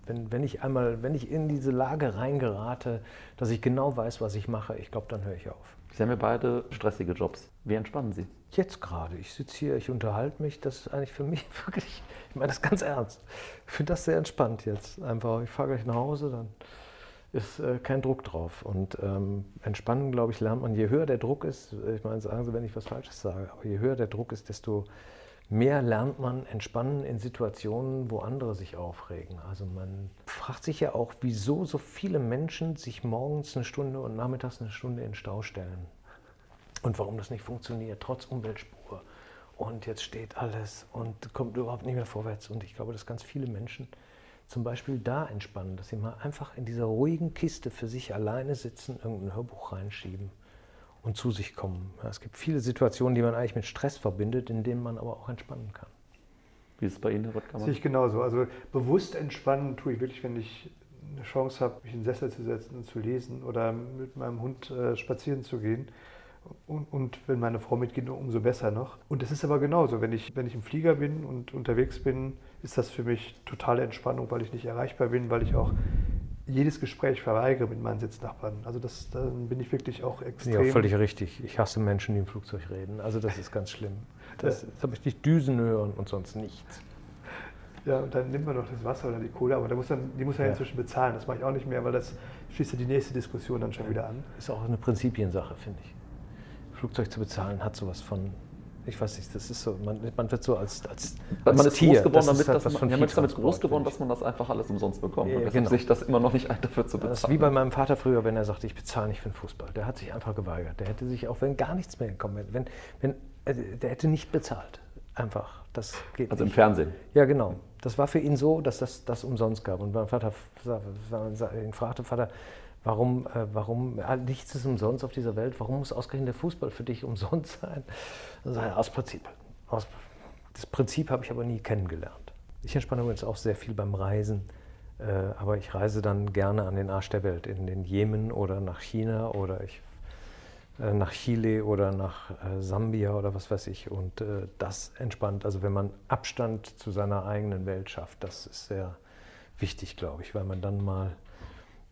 Speaker 6: wenn, wenn ich einmal, wenn ich in diese Lage reingerate, dass ich genau weiß, was ich mache, ich glaube, dann höre ich auf.
Speaker 4: Sie haben ja beide stressige Jobs. Wie entspannen Sie?
Speaker 6: Jetzt gerade, ich sitze hier, ich unterhalte mich, das ist eigentlich für mich wirklich, ich meine das ganz ernst. Ich finde das sehr entspannt jetzt. Einfach, ich fahre gleich nach Hause, dann ist äh, kein Druck drauf. Und ähm, entspannen, glaube ich, lernt man, je höher der Druck ist, ich meine, sagen Sie, wenn ich was Falsches sage, aber je höher der Druck ist, desto mehr lernt man entspannen in Situationen, wo andere sich aufregen. Also man fragt sich ja auch, wieso so viele Menschen sich morgens eine Stunde und nachmittags eine Stunde in Stau stellen. Und warum das nicht funktioniert, trotz Umweltspur. Und jetzt steht alles und kommt überhaupt nicht mehr vorwärts. Und ich glaube, dass ganz viele Menschen zum Beispiel da entspannen, dass sie mal einfach in dieser ruhigen Kiste für sich alleine sitzen, irgendein Hörbuch reinschieben und zu sich kommen. Es gibt viele Situationen, die man eigentlich mit Stress verbindet, in denen man aber auch entspannen kann.
Speaker 4: Wie ist es bei Ihnen, Herr Rottkammer?
Speaker 5: Sehe ich genauso. Also bewusst entspannen tue ich wirklich, wenn ich eine Chance habe, mich in den Sessel zu setzen und zu lesen oder mit meinem Hund äh, spazieren zu gehen. Und, und, wenn meine Frau mitgeht, umso besser noch. Und es ist aber genauso, wenn ich, wenn ich im Flieger bin und unterwegs bin, ist das für mich totale Entspannung, weil ich nicht erreichbar bin, weil ich auch jedes Gespräch verweigere mit meinen Sitznachbarn. Also das, dann bin ich wirklich auch extrem...
Speaker 6: Ja, völlig richtig. Ich hasse Menschen, die im Flugzeug reden. Also das ist ganz schlimm. Das, das habe ich nicht Düsen hören und sonst nichts.
Speaker 5: Ja, und dann nimmt man noch das Wasser oder die Kohle, aber da muss dann, die muss man ja. inzwischen bezahlen. Das mache ich auch nicht mehr, weil das schließt ja die nächste Diskussion dann schon wieder an.
Speaker 6: Ist auch eine Prinzipiensache, finde ich. Flugzeug zu bezahlen hat sowas von ich weiß nicht, das ist so, man, man wird so als, als,
Speaker 4: als
Speaker 6: man
Speaker 4: ist
Speaker 6: Tier.
Speaker 4: groß geworden, damit,
Speaker 6: halt
Speaker 4: dass man, ja, man ist damit groß geworden, dass man das einfach alles umsonst bekommt.
Speaker 6: Ja,
Speaker 4: und
Speaker 6: genau.
Speaker 4: sich das immer noch nicht ein, dafür zu bezahlen.
Speaker 6: Das ist wie bei meinem Vater früher, wenn er sagte, ich bezahle nicht für den Fußball. Der hat sich einfach geweigert. Der hätte sich auch, wenn gar nichts mehr gekommen wäre, wenn, wenn, äh, der hätte nicht bezahlt. Einfach. Das geht
Speaker 4: also
Speaker 6: nicht.
Speaker 4: im Fernsehen?
Speaker 6: Ja, genau. Das war für ihn so, dass das, das umsonst gab. Und mein Vater fragte, Vater, Warum, äh, warum nichts ist umsonst auf dieser Welt? Warum muss ausgerechnet der Fußball für dich umsonst sein? Das aus Prinzip. Aus, das Prinzip habe ich aber nie kennengelernt. Ich entspanne übrigens auch sehr viel beim Reisen, äh, aber ich reise dann gerne an den Arsch der Welt, in den Jemen oder nach China oder ich, äh, nach Chile oder nach äh, Sambia oder was weiß ich. Und äh, das entspannt, also wenn man Abstand zu seiner eigenen Welt schafft, das ist sehr wichtig, glaube ich, weil man dann mal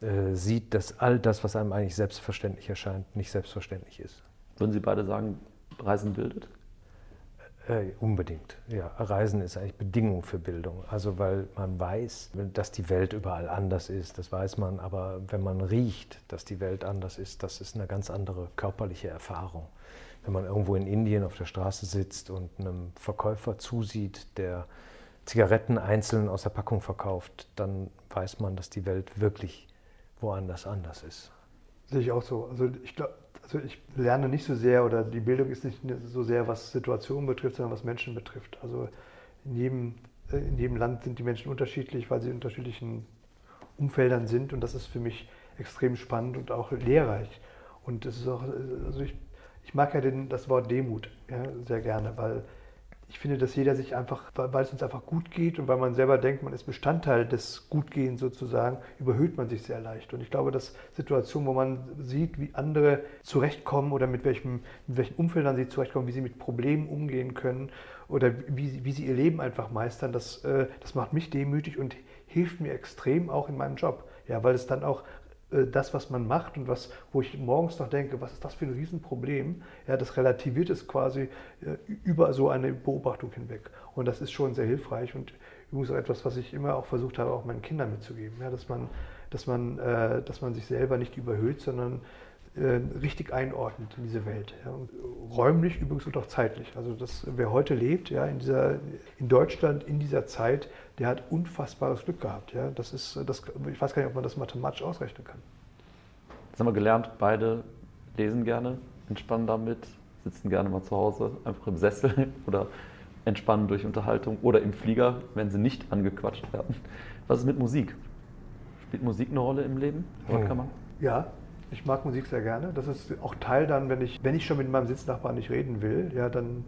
Speaker 6: äh, sieht, dass all das, was einem eigentlich selbstverständlich erscheint, nicht selbstverständlich ist.
Speaker 4: Würden Sie beide sagen, Reisen bildet?
Speaker 6: Äh, unbedingt. Ja, Reisen ist eigentlich Bedingung für Bildung. Also weil man weiß, dass die Welt überall anders ist, das weiß man. Aber wenn man riecht, dass die Welt anders ist, das ist eine ganz andere körperliche Erfahrung. Wenn man irgendwo in Indien auf der Straße sitzt und einem Verkäufer zusieht, der Zigaretten einzeln aus der Packung verkauft, dann weiß man, dass die Welt wirklich woanders anders ist.
Speaker 5: Sehe ich auch so. Also ich glaube, also ich lerne nicht so sehr oder die Bildung ist nicht so sehr, was Situationen betrifft, sondern was Menschen betrifft. Also in jedem, äh, in jedem Land sind die Menschen unterschiedlich, weil sie in unterschiedlichen Umfeldern sind und das ist für mich extrem spannend und auch lehrreich. Und es ist auch, also ich, ich mag ja den, das Wort Demut ja, sehr gerne, weil ich finde, dass jeder sich einfach, weil es uns einfach gut geht und weil man selber denkt, man ist Bestandteil des Gutgehens sozusagen, überhöht man sich sehr leicht. Und ich glaube, dass Situationen, wo man sieht, wie andere zurechtkommen oder mit welchem, mit welchen Umfeldern sie zurechtkommen, wie sie mit Problemen umgehen können oder wie, wie sie ihr Leben einfach meistern, das, äh, das macht mich demütig und hilft mir extrem auch in meinem Job. Ja, weil es dann auch das, was man macht und was, wo ich morgens noch denke, was ist das für ein Riesenproblem, ja, das relativiert es quasi äh, über so eine Beobachtung hinweg. Und das ist schon sehr hilfreich und übrigens auch etwas, was ich immer auch versucht habe, auch meinen Kindern mitzugeben, ja, dass, man, dass, man, äh, dass man sich selber nicht überhöht, sondern äh, richtig einordnet in diese Welt. Ja. räumlich übrigens und auch zeitlich. Also das, wer heute lebt, ja, in, dieser, in Deutschland, in dieser Zeit, der hat unfassbares Glück gehabt. Ja. Das ist, das, ich weiß gar nicht, ob man das mathematisch ausrechnen kann.
Speaker 4: Jetzt haben wir gelernt, beide lesen gerne, entspannen damit, sitzen gerne mal zu Hause, einfach im Sessel oder entspannen durch Unterhaltung oder im Flieger, wenn sie nicht angequatscht werden. Was ist mit Musik? Spielt Musik eine Rolle im Leben?
Speaker 5: Hm. Ja, ich mag Musik sehr gerne. Das ist auch Teil dann, wenn ich, wenn ich schon mit meinem Sitznachbarn nicht reden will, ja, dann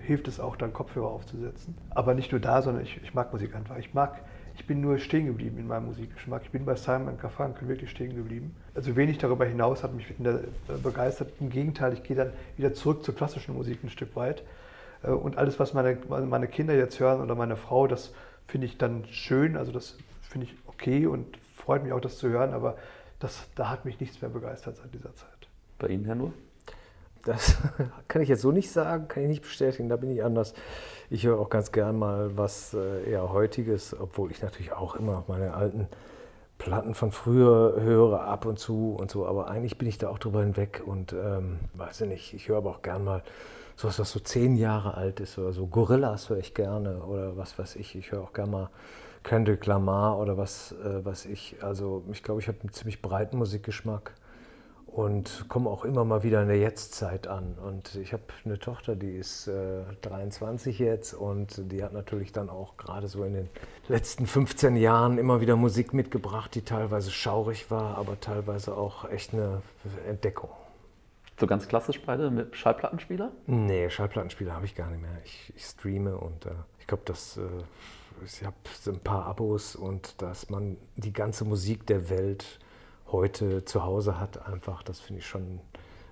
Speaker 5: hilft es auch, dann Kopfhörer aufzusetzen. Aber nicht nur da, sondern ich, ich mag Musik einfach. Ich mag, Ich bin nur stehen geblieben in meinem Musikgeschmack. Ich bin bei Simon Garfunkel wirklich stehen geblieben. Also wenig darüber hinaus hat mich äh, begeistert. Im Gegenteil, ich gehe dann wieder zurück zur klassischen Musik ein Stück weit. Äh, und alles, was meine, meine Kinder jetzt hören oder meine Frau, das finde ich dann schön. Also das finde ich okay und freut mich auch, das zu hören. Aber das, da hat mich nichts mehr begeistert seit dieser Zeit.
Speaker 4: Bei Ihnen, Herr Nur?
Speaker 6: Das kann ich jetzt so nicht sagen, kann ich nicht bestätigen, da bin ich anders. Ich höre auch ganz gern mal was äh, eher heutiges, obwohl ich natürlich auch immer meine alten Platten von früher höre, ab und zu und so, aber eigentlich bin ich da auch drüber hinweg und ähm, weiß ich nicht, ich höre aber auch gern mal sowas, was so zehn Jahre alt ist oder so. Gorillas höre ich gerne oder was weiß ich. Ich höre auch gerne mal Kendrick Lamar oder was äh, was ich. Also ich glaube, ich habe einen ziemlich breiten Musikgeschmack und komme auch immer mal wieder in der Jetztzeit an. Und ich habe eine Tochter, die ist äh, 23 jetzt und die hat natürlich dann auch gerade so in den letzten 15 Jahren immer wieder Musik mitgebracht, die teilweise schaurig war, aber teilweise auch echt eine Entdeckung.
Speaker 4: So ganz klassisch beide mit Schallplattenspieler?
Speaker 6: Nee, Schallplattenspieler habe ich gar nicht mehr. Ich, ich streame und äh, ich glaube, dass äh, ich habe ein paar Abos und dass man die ganze Musik der Welt heute zu Hause hat, einfach, das finde ich schon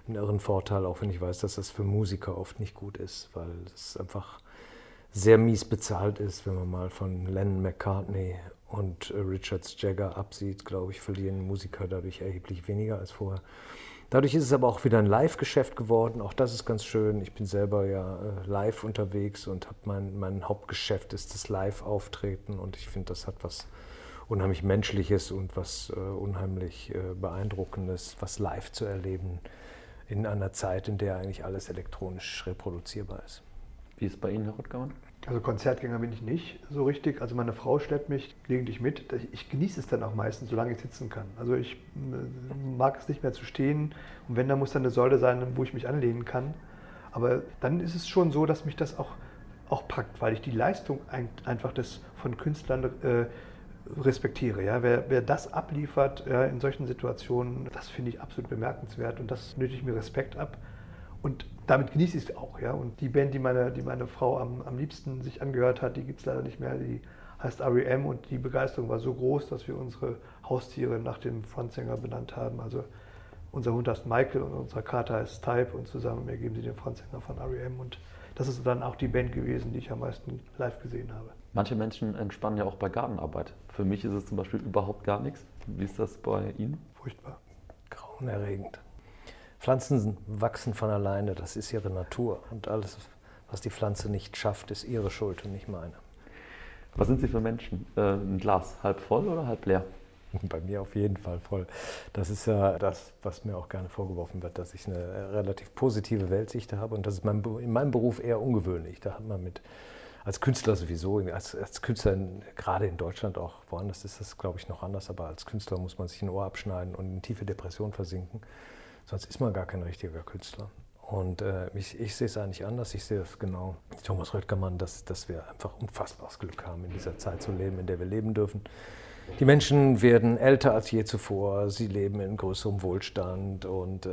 Speaker 6: einen irren Vorteil, auch wenn ich weiß, dass das für Musiker oft nicht gut ist, weil es einfach sehr mies bezahlt ist, wenn man mal von Lennon McCartney und Richards Jagger absieht, glaube ich, verlieren Musiker dadurch erheblich weniger als vorher. Dadurch ist es aber auch wieder ein Live-Geschäft geworden. Auch das ist ganz schön. Ich bin selber ja äh, live unterwegs und habe mein, mein Hauptgeschäft ist das Live-Auftreten und ich finde, das hat was unheimlich Menschliches und was äh, unheimlich äh, Beeindruckendes, was live zu erleben in einer Zeit, in der eigentlich alles elektronisch reproduzierbar ist.
Speaker 4: Wie ist es bei Ihnen, Herr Rottgauern?
Speaker 5: Also Konzertgänger bin ich nicht so richtig. Also meine Frau schleppt mich gelegentlich mit. Ich genieße es dann auch meistens, solange ich sitzen kann. Also ich äh, mag es nicht mehr zu stehen. Und wenn, dann muss dann eine Säule sein, wo ich mich anlehnen kann. Aber dann ist es schon so, dass mich das auch, auch packt, weil ich die Leistung ein, einfach des, von Künstlern äh, respektiere. Ja? Wer, wer das abliefert ja, in solchen Situationen, das finde ich absolut bemerkenswert und das nötigt mir Respekt ab. Und damit genieße ich es auch. Ja? Und die Band, die meine, die meine Frau am, am liebsten sich angehört hat, die gibt es leider nicht mehr. Die heißt REM und die Begeisterung war so groß, dass wir unsere Haustiere nach dem Frontsänger benannt haben. Also unser Hund heißt Michael und unser Kater heißt Type und zusammen ergeben sie den Frontsänger von REM. Und das ist dann auch die Band gewesen, die ich am meisten live gesehen habe.
Speaker 4: Manche Menschen entspannen ja auch bei Gartenarbeit. Für mich ist es zum Beispiel überhaupt gar nichts. Wie ist das bei Ihnen?
Speaker 5: Furchtbar.
Speaker 6: Grauenerregend. Pflanzen wachsen von alleine, das ist ihre Natur. Und alles, was die Pflanze nicht schafft, ist ihre Schuld und nicht meine.
Speaker 4: Was sind Sie für Menschen? Äh, ein Glas halb voll oder halb leer?
Speaker 6: Bei mir auf jeden Fall voll. Das ist ja das, was mir auch gerne vorgeworfen wird, dass ich eine relativ positive Weltsicht habe. Und das ist in meinem Beruf eher ungewöhnlich. Da hat man mit als Künstler sowieso, als, als Künstler in, gerade in Deutschland auch, woanders ist das, glaube ich, noch anders, aber als Künstler muss man sich ein Ohr abschneiden und in tiefe Depression versinken. Sonst ist man gar kein richtiger Künstler. Und äh, ich, ich, sehe es eigentlich anders. Ich sehe es genau, Thomas Röttgermann, dass, dass wir einfach unfassbares Glück haben, in dieser Zeit zu leben, in der wir leben dürfen. Die Menschen werden älter als je zuvor, sie leben in größerem Wohlstand und äh,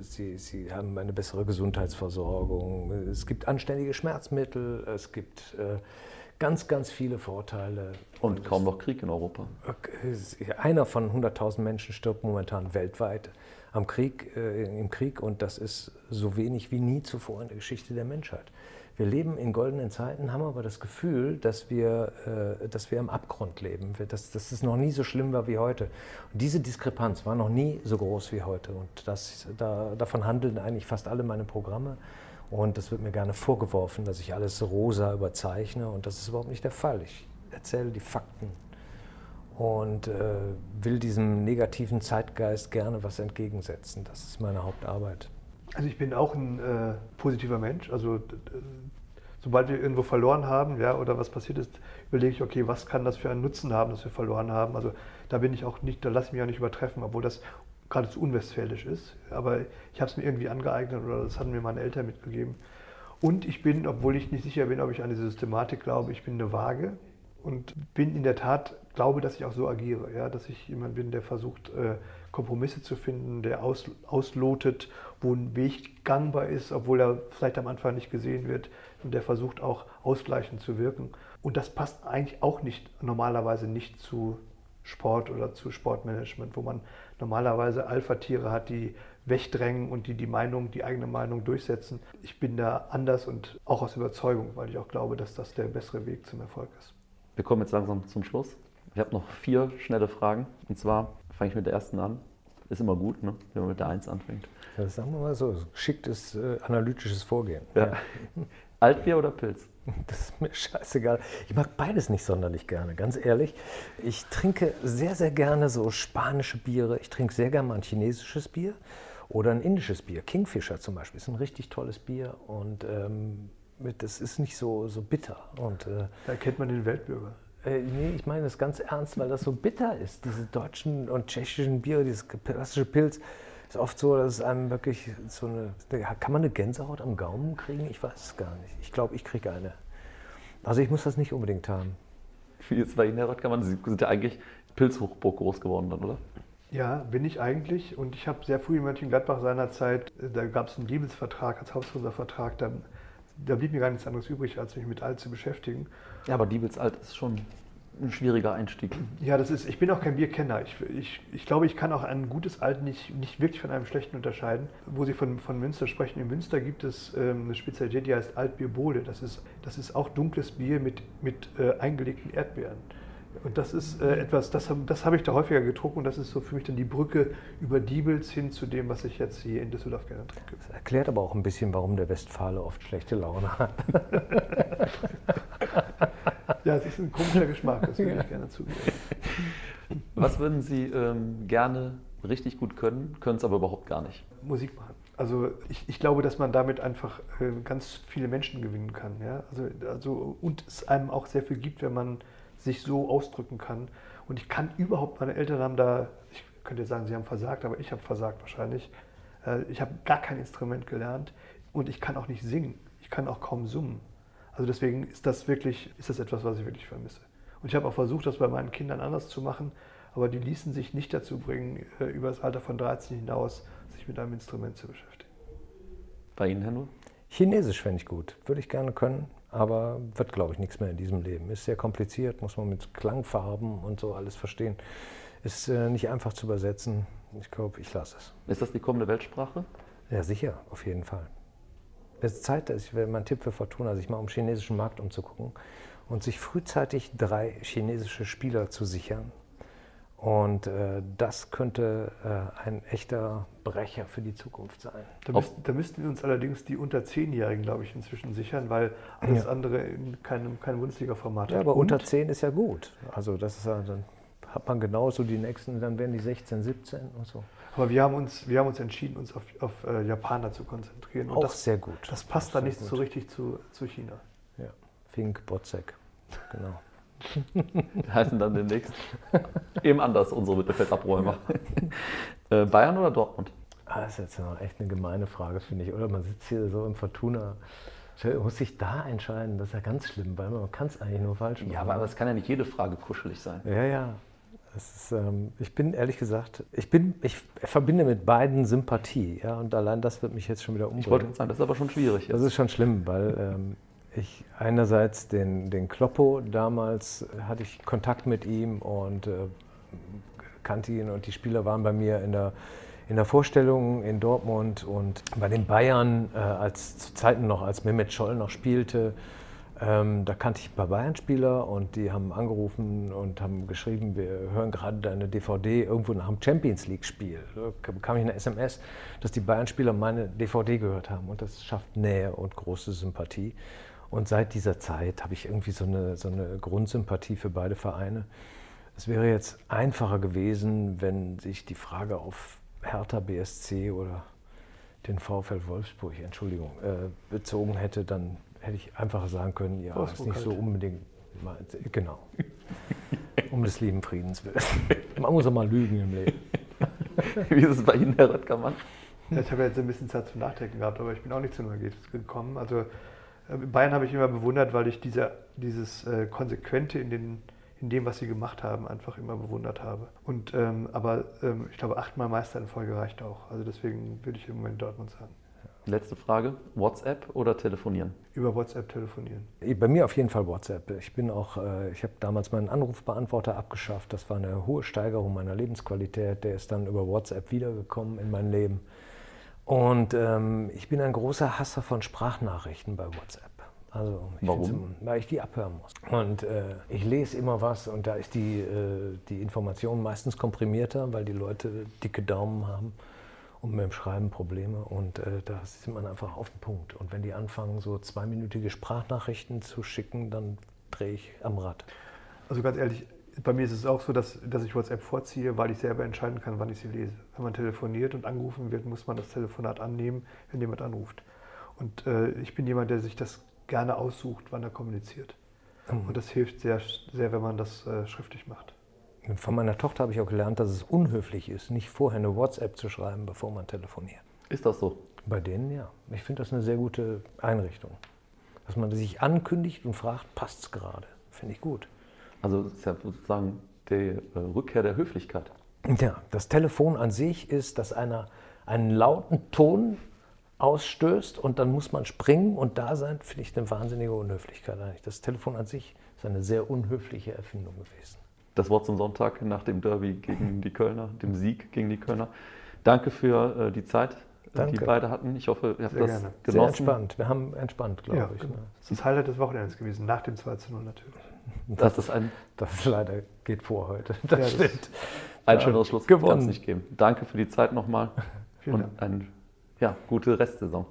Speaker 6: sie, sie haben eine bessere Gesundheitsversorgung. Es gibt anständige Schmerzmittel, es gibt äh, ganz, ganz viele Vorteile.
Speaker 4: Und kaum noch Krieg in Europa.
Speaker 6: Einer von 100.000 Menschen stirbt momentan weltweit am Krieg, äh, im Krieg und das ist so wenig wie nie zuvor in der Geschichte der Menschheit. Wir leben in goldenen Zeiten, haben aber das Gefühl, dass wir, äh, dass wir im Abgrund leben, dass, dass es noch nie so schlimm war wie heute. Und diese Diskrepanz war noch nie so groß wie heute. Und das, da, davon handeln eigentlich fast alle meine Programme. Und das wird mir gerne vorgeworfen, dass ich alles rosa überzeichne. Und das ist überhaupt nicht der Fall. Ich erzähle die Fakten und äh, will diesem negativen Zeitgeist gerne was entgegensetzen. Das ist meine Hauptarbeit.
Speaker 5: Also ich bin auch ein äh, positiver Mensch. Also sobald wir irgendwo verloren haben, ja, oder was passiert ist, überlege ich, okay, was kann das für einen Nutzen haben, dass wir verloren haben. Also da bin ich auch nicht, da lasse ich mich auch nicht übertreffen, obwohl das geradezu unwestfälisch ist. Aber ich habe es mir irgendwie angeeignet oder das hatten mir meine Eltern mitgegeben. Und ich bin, obwohl ich nicht sicher bin, ob ich an diese Systematik glaube, ich bin eine Waage. und bin in der Tat, glaube, dass ich auch so agiere, ja, dass ich jemand bin, der versucht, äh, Kompromisse zu finden, der aus, auslotet, wo ein Weg gangbar ist, obwohl er vielleicht am Anfang nicht gesehen wird und der versucht auch ausgleichend zu wirken. Und das passt eigentlich auch nicht normalerweise nicht zu Sport oder zu Sportmanagement, wo man normalerweise Alpha-Tiere hat, die wegdrängen und die die Meinung, die eigene Meinung durchsetzen. Ich bin da anders und auch aus Überzeugung, weil ich auch glaube, dass das der bessere Weg zum Erfolg ist.
Speaker 4: Wir kommen jetzt langsam zum Schluss. Ich habe noch vier schnelle Fragen. Und zwar fange ich mit der ersten an. Ist immer gut, ne? wenn man mit der Eins anfängt.
Speaker 6: Ja, sagen wir mal so, geschicktes äh, analytisches Vorgehen.
Speaker 4: Ja. Altbier oder Pilz?
Speaker 6: Das ist mir scheißegal. Ich mag beides nicht sonderlich gerne, ganz ehrlich. Ich trinke sehr, sehr gerne so spanische Biere. Ich trinke sehr gerne mal ein chinesisches Bier oder ein indisches Bier. Kingfisher zum Beispiel ist ein richtig tolles Bier und ähm, das ist nicht so, so bitter. Und, äh,
Speaker 5: da erkennt man den Weltbürger.
Speaker 6: Äh, nee, ich meine das ganz ernst, weil das so bitter ist. Diese deutschen und tschechischen Biere, dieses klassische Pilz, ist oft so, dass es einem wirklich so eine. Kann man eine Gänsehaut am Gaumen kriegen? Ich weiß es gar nicht. Ich glaube, ich kriege eine. Also ich muss das nicht unbedingt haben.
Speaker 4: Wie ist bei Ihnen, Herr Röttgermann? Sie sind ja eigentlich Pilzhochburg groß geworden dann, oder?
Speaker 5: Ja, bin ich eigentlich. Und ich habe sehr früh in Mönchengladbach seinerzeit, äh, da gab es einen Liebesvertrag als Hausloservertrag, da, da blieb mir gar nichts anderes übrig, als mich mit Alt zu beschäftigen.
Speaker 4: Ja, aber Diebelsalt ist schon ein schwieriger Einstieg.
Speaker 5: Ja, das ist, ich bin auch kein Bierkenner. Ich, ich, ich glaube, ich kann auch ein gutes Alt nicht, nicht wirklich von einem schlechten unterscheiden. Wo Sie von, von Münster sprechen, in Münster gibt es ähm, eine Spezialität, die heißt Altbier Bode. Das ist, das ist auch dunkles Bier mit, mit äh, eingelegten Erdbeeren. Und das ist äh, etwas, das, das habe ich da häufiger getrunken und das ist so für mich dann die Brücke über Diebels hin zu dem, was ich jetzt hier in Düsseldorf gerne trinke.
Speaker 6: Das erklärt aber auch ein bisschen, warum der Westfale oft schlechte Laune hat.
Speaker 5: ja, es ist ein komischer Geschmack, das würde ich gerne zugeben.
Speaker 4: Was würden Sie ähm, gerne richtig gut können, können es aber überhaupt gar nicht?
Speaker 5: Musik machen. Also ich, ich, glaube, dass man damit einfach äh, ganz viele Menschen gewinnen kann. Ja? Also, also, und es einem auch sehr viel gibt, wenn man sich so ausdrücken kann. Und ich kann überhaupt, meine Eltern haben da, ich könnte sagen, sie haben versagt, aber ich habe versagt wahrscheinlich. Äh, ich habe gar kein Instrument gelernt und ich kann auch nicht singen. Ich kann auch kaum summen. Also deswegen ist das wirklich, ist das etwas, was ich wirklich vermisse. Und ich habe auch versucht, das bei meinen Kindern anders zu machen, aber die ließen sich nicht dazu bringen, äh, über das Alter von 13 hinaus sich mit einem Instrument zu beschäftigen.
Speaker 4: Bei Ihnen, Herr Null?
Speaker 6: Chinesisch fände ich gut. Würde ich gerne können, aber wird, glaube ich, nichts mehr in diesem Leben. Ist sehr kompliziert, muss man mit Klangfarben und so alles verstehen. Ist äh, nicht einfach zu übersetzen. Ich glaube, ich lasse es.
Speaker 4: Ist das die kommende Weltsprache?
Speaker 6: Ja, sicher, auf jeden Fall. Es ist Zeit, das wäre mein Tipp für Fortuna, sich mal um den chinesischen Markt umzugucken und sich frühzeitig drei chinesische Spieler zu sichern. Und äh, das könnte äh, ein echter Brecher für die Zukunft sein.
Speaker 5: Da, müsst, da, müssten wir uns allerdings die unter 10-Jährigen, glaube ich, inzwischen sichern, weil alles ja. andere in keinem, keinem Bundesliga-Format
Speaker 6: hat. Ja, aber und? unter 10 ist ja gut. Also das ist ja, dann hat man genauso die nächsten, dann werden die 16, 17 und so.
Speaker 5: Aber wir haben uns, wir haben uns entschieden, uns auf, auf äh, Japaner zu konzentrieren.
Speaker 6: Und Auch das, sehr gut.
Speaker 5: Das passt da nicht gut. so richtig zu, zu China.
Speaker 6: Ja, Fink, Botzek, genau.
Speaker 4: Heißen dann demnächst eben anders unsere Mittelfeldabräumer. äh, Bayern oder Dortmund?
Speaker 6: Ah, das ist jetzt noch echt eine gemeine Frage, finde ich. Oder man sitzt hier so im Fortuna. Muss sich da entscheiden, das ist ja ganz schlimm, weil man kann es eigentlich nur falsch machen.
Speaker 4: Ja, aber es kann ja nicht jede Frage kuschelig sein.
Speaker 6: Ja, ja. Ist, ähm, ich bin ehrlich gesagt, ich, bin, ich verbinde mit beiden Sympathie. Ja, und allein das wird mich jetzt schon wieder umbringen.
Speaker 4: Ich wollte sagen, das ist aber schon schwierig.
Speaker 6: Jetzt. Das ist schon schlimm, weil ähm, ich einerseits den, den Kloppo damals hatte ich Kontakt mit ihm und äh, kannte ihn und die Spieler waren bei mir in der, in der Vorstellung in Dortmund und bei den Bayern, äh, als zu Zeiten noch, als Mehmet Scholl noch spielte, ähm, da kannte ich ein paar Bayern-Spieler und die haben angerufen und haben geschrieben, wir hören gerade deine DVD irgendwo nach einem Champions League-Spiel. Da bekam ich eine SMS, dass die Bayern-Spieler meine DVD gehört haben und das schafft Nähe und große Sympathie. Und seit dieser Zeit habe ich irgendwie so eine, so eine Grundsympathie für beide Vereine. Es wäre jetzt einfacher gewesen, wenn sich die Frage auf Hertha BSC oder den VfL Wolfsburg, Entschuldigung, äh, bezogen hätte, dann hätte ich einfach sagen können, ja, Wolfsburg ist nicht halt. so unbedingt, genau, um des lieben Friedens willen. Man muss auch mal lügen im Leben.
Speaker 4: Wie ist es bei Ihnen, Herr Röttgermann?
Speaker 5: Ja, ich habe jetzt ein bisschen Zeit zum Nachdenken gehabt, aber ich bin auch nicht zu einem Ergebnis gekommen. Also Äh, Bayern habe ich immer bewundert, weil ich diese, dieses äh, Konsequente in, den, in dem, was sie gemacht haben, einfach immer bewundert habe. Und, ähm, aber ähm, ich glaube, achtmal Meister in Folge reicht auch. Also deswegen würde ich im Moment Dortmund sagen.
Speaker 4: Letzte Frage: WhatsApp oder telefonieren?
Speaker 5: Über WhatsApp telefonieren.
Speaker 6: Bei mir auf jeden Fall WhatsApp. Ich bin auch, äh, ich habe damals meinen Anrufbeantworter abgeschafft. Das war eine hohe Steigerung meiner Lebensqualität. Der ist dann über WhatsApp wiedergekommen in mein Leben. Und ähm, ich bin ein großer Hasser von Sprachnachrichten bei WhatsApp. Also ich
Speaker 4: Warum?
Speaker 6: Weil ich die abhören muss. Und äh, ich lese immer was und da ist die, äh, die Information meistens komprimierter, weil die Leute dicke Daumen haben und mit dem Schreiben Probleme. Und äh, da sind man einfach auf den Punkt. Und wenn die anfangen, so zweiminütige Sprachnachrichten zu schicken, dann drehe ich am Rad.
Speaker 5: Also ganz ehrlich, bei mir ist es auch so, dass, dass ich WhatsApp vorziehe, weil ich selber entscheiden kann, wann ich sie lese. Wenn man telefoniert und angerufen wird, muss man das Telefonat annehmen, wenn jemand anruft. Und äh, ich bin jemand, der sich das gerne aussucht, wann er kommuniziert. Und das hilft sehr, sehr wenn man das äh, schriftlich macht.
Speaker 6: Von meiner Tochter habe ich auch gelernt, dass es unhöflich ist, nicht vorher eine WhatsApp zu schreiben, bevor man telefoniert.
Speaker 4: Ist das so?
Speaker 6: Bei denen ja. Ich finde das eine sehr gute Einrichtung. Dass man sich ankündigt und fragt, passt es gerade? Finde ich gut.
Speaker 4: Also, das ist ja sozusagen die äh, Rückkehr der Höflichkeit.
Speaker 6: Ja, das Telefon an sich ist, dass einer einen lauten Ton ausstößt und dann muss man springen und da sein, finde ich eine wahnsinnige Unhöflichkeit eigentlich. Das Telefon an sich ist eine sehr unhöfliche Erfindung gewesen.
Speaker 4: Das Wort zum Sonntag nach dem Derby gegen die Kölner, dem Sieg gegen die Kölner. Danke für äh, die Zeit, äh,
Speaker 6: Danke.
Speaker 4: die beide hatten. Ich hoffe, ihr habt
Speaker 5: Sehr
Speaker 4: das
Speaker 5: gerne.
Speaker 6: Sehr
Speaker 4: genossen.
Speaker 6: entspannt. Wir haben entspannt, glaube
Speaker 5: Ja,
Speaker 6: ich.
Speaker 5: genau.
Speaker 6: Ne?
Speaker 5: Das ist das Highlight des Wochenendes gewesen, nach dem 2 zu 0 natürlich.
Speaker 4: Das ist ein,
Speaker 6: Das leider geht vor heute. Das
Speaker 5: Ja, das-
Speaker 6: stimmt.
Speaker 4: ein
Speaker 6: Ja,
Speaker 4: schöneres Schluss kann es nicht geben. Danke für die Zeit nochmal
Speaker 5: Vielen
Speaker 4: und eine ja, gute Restsaison.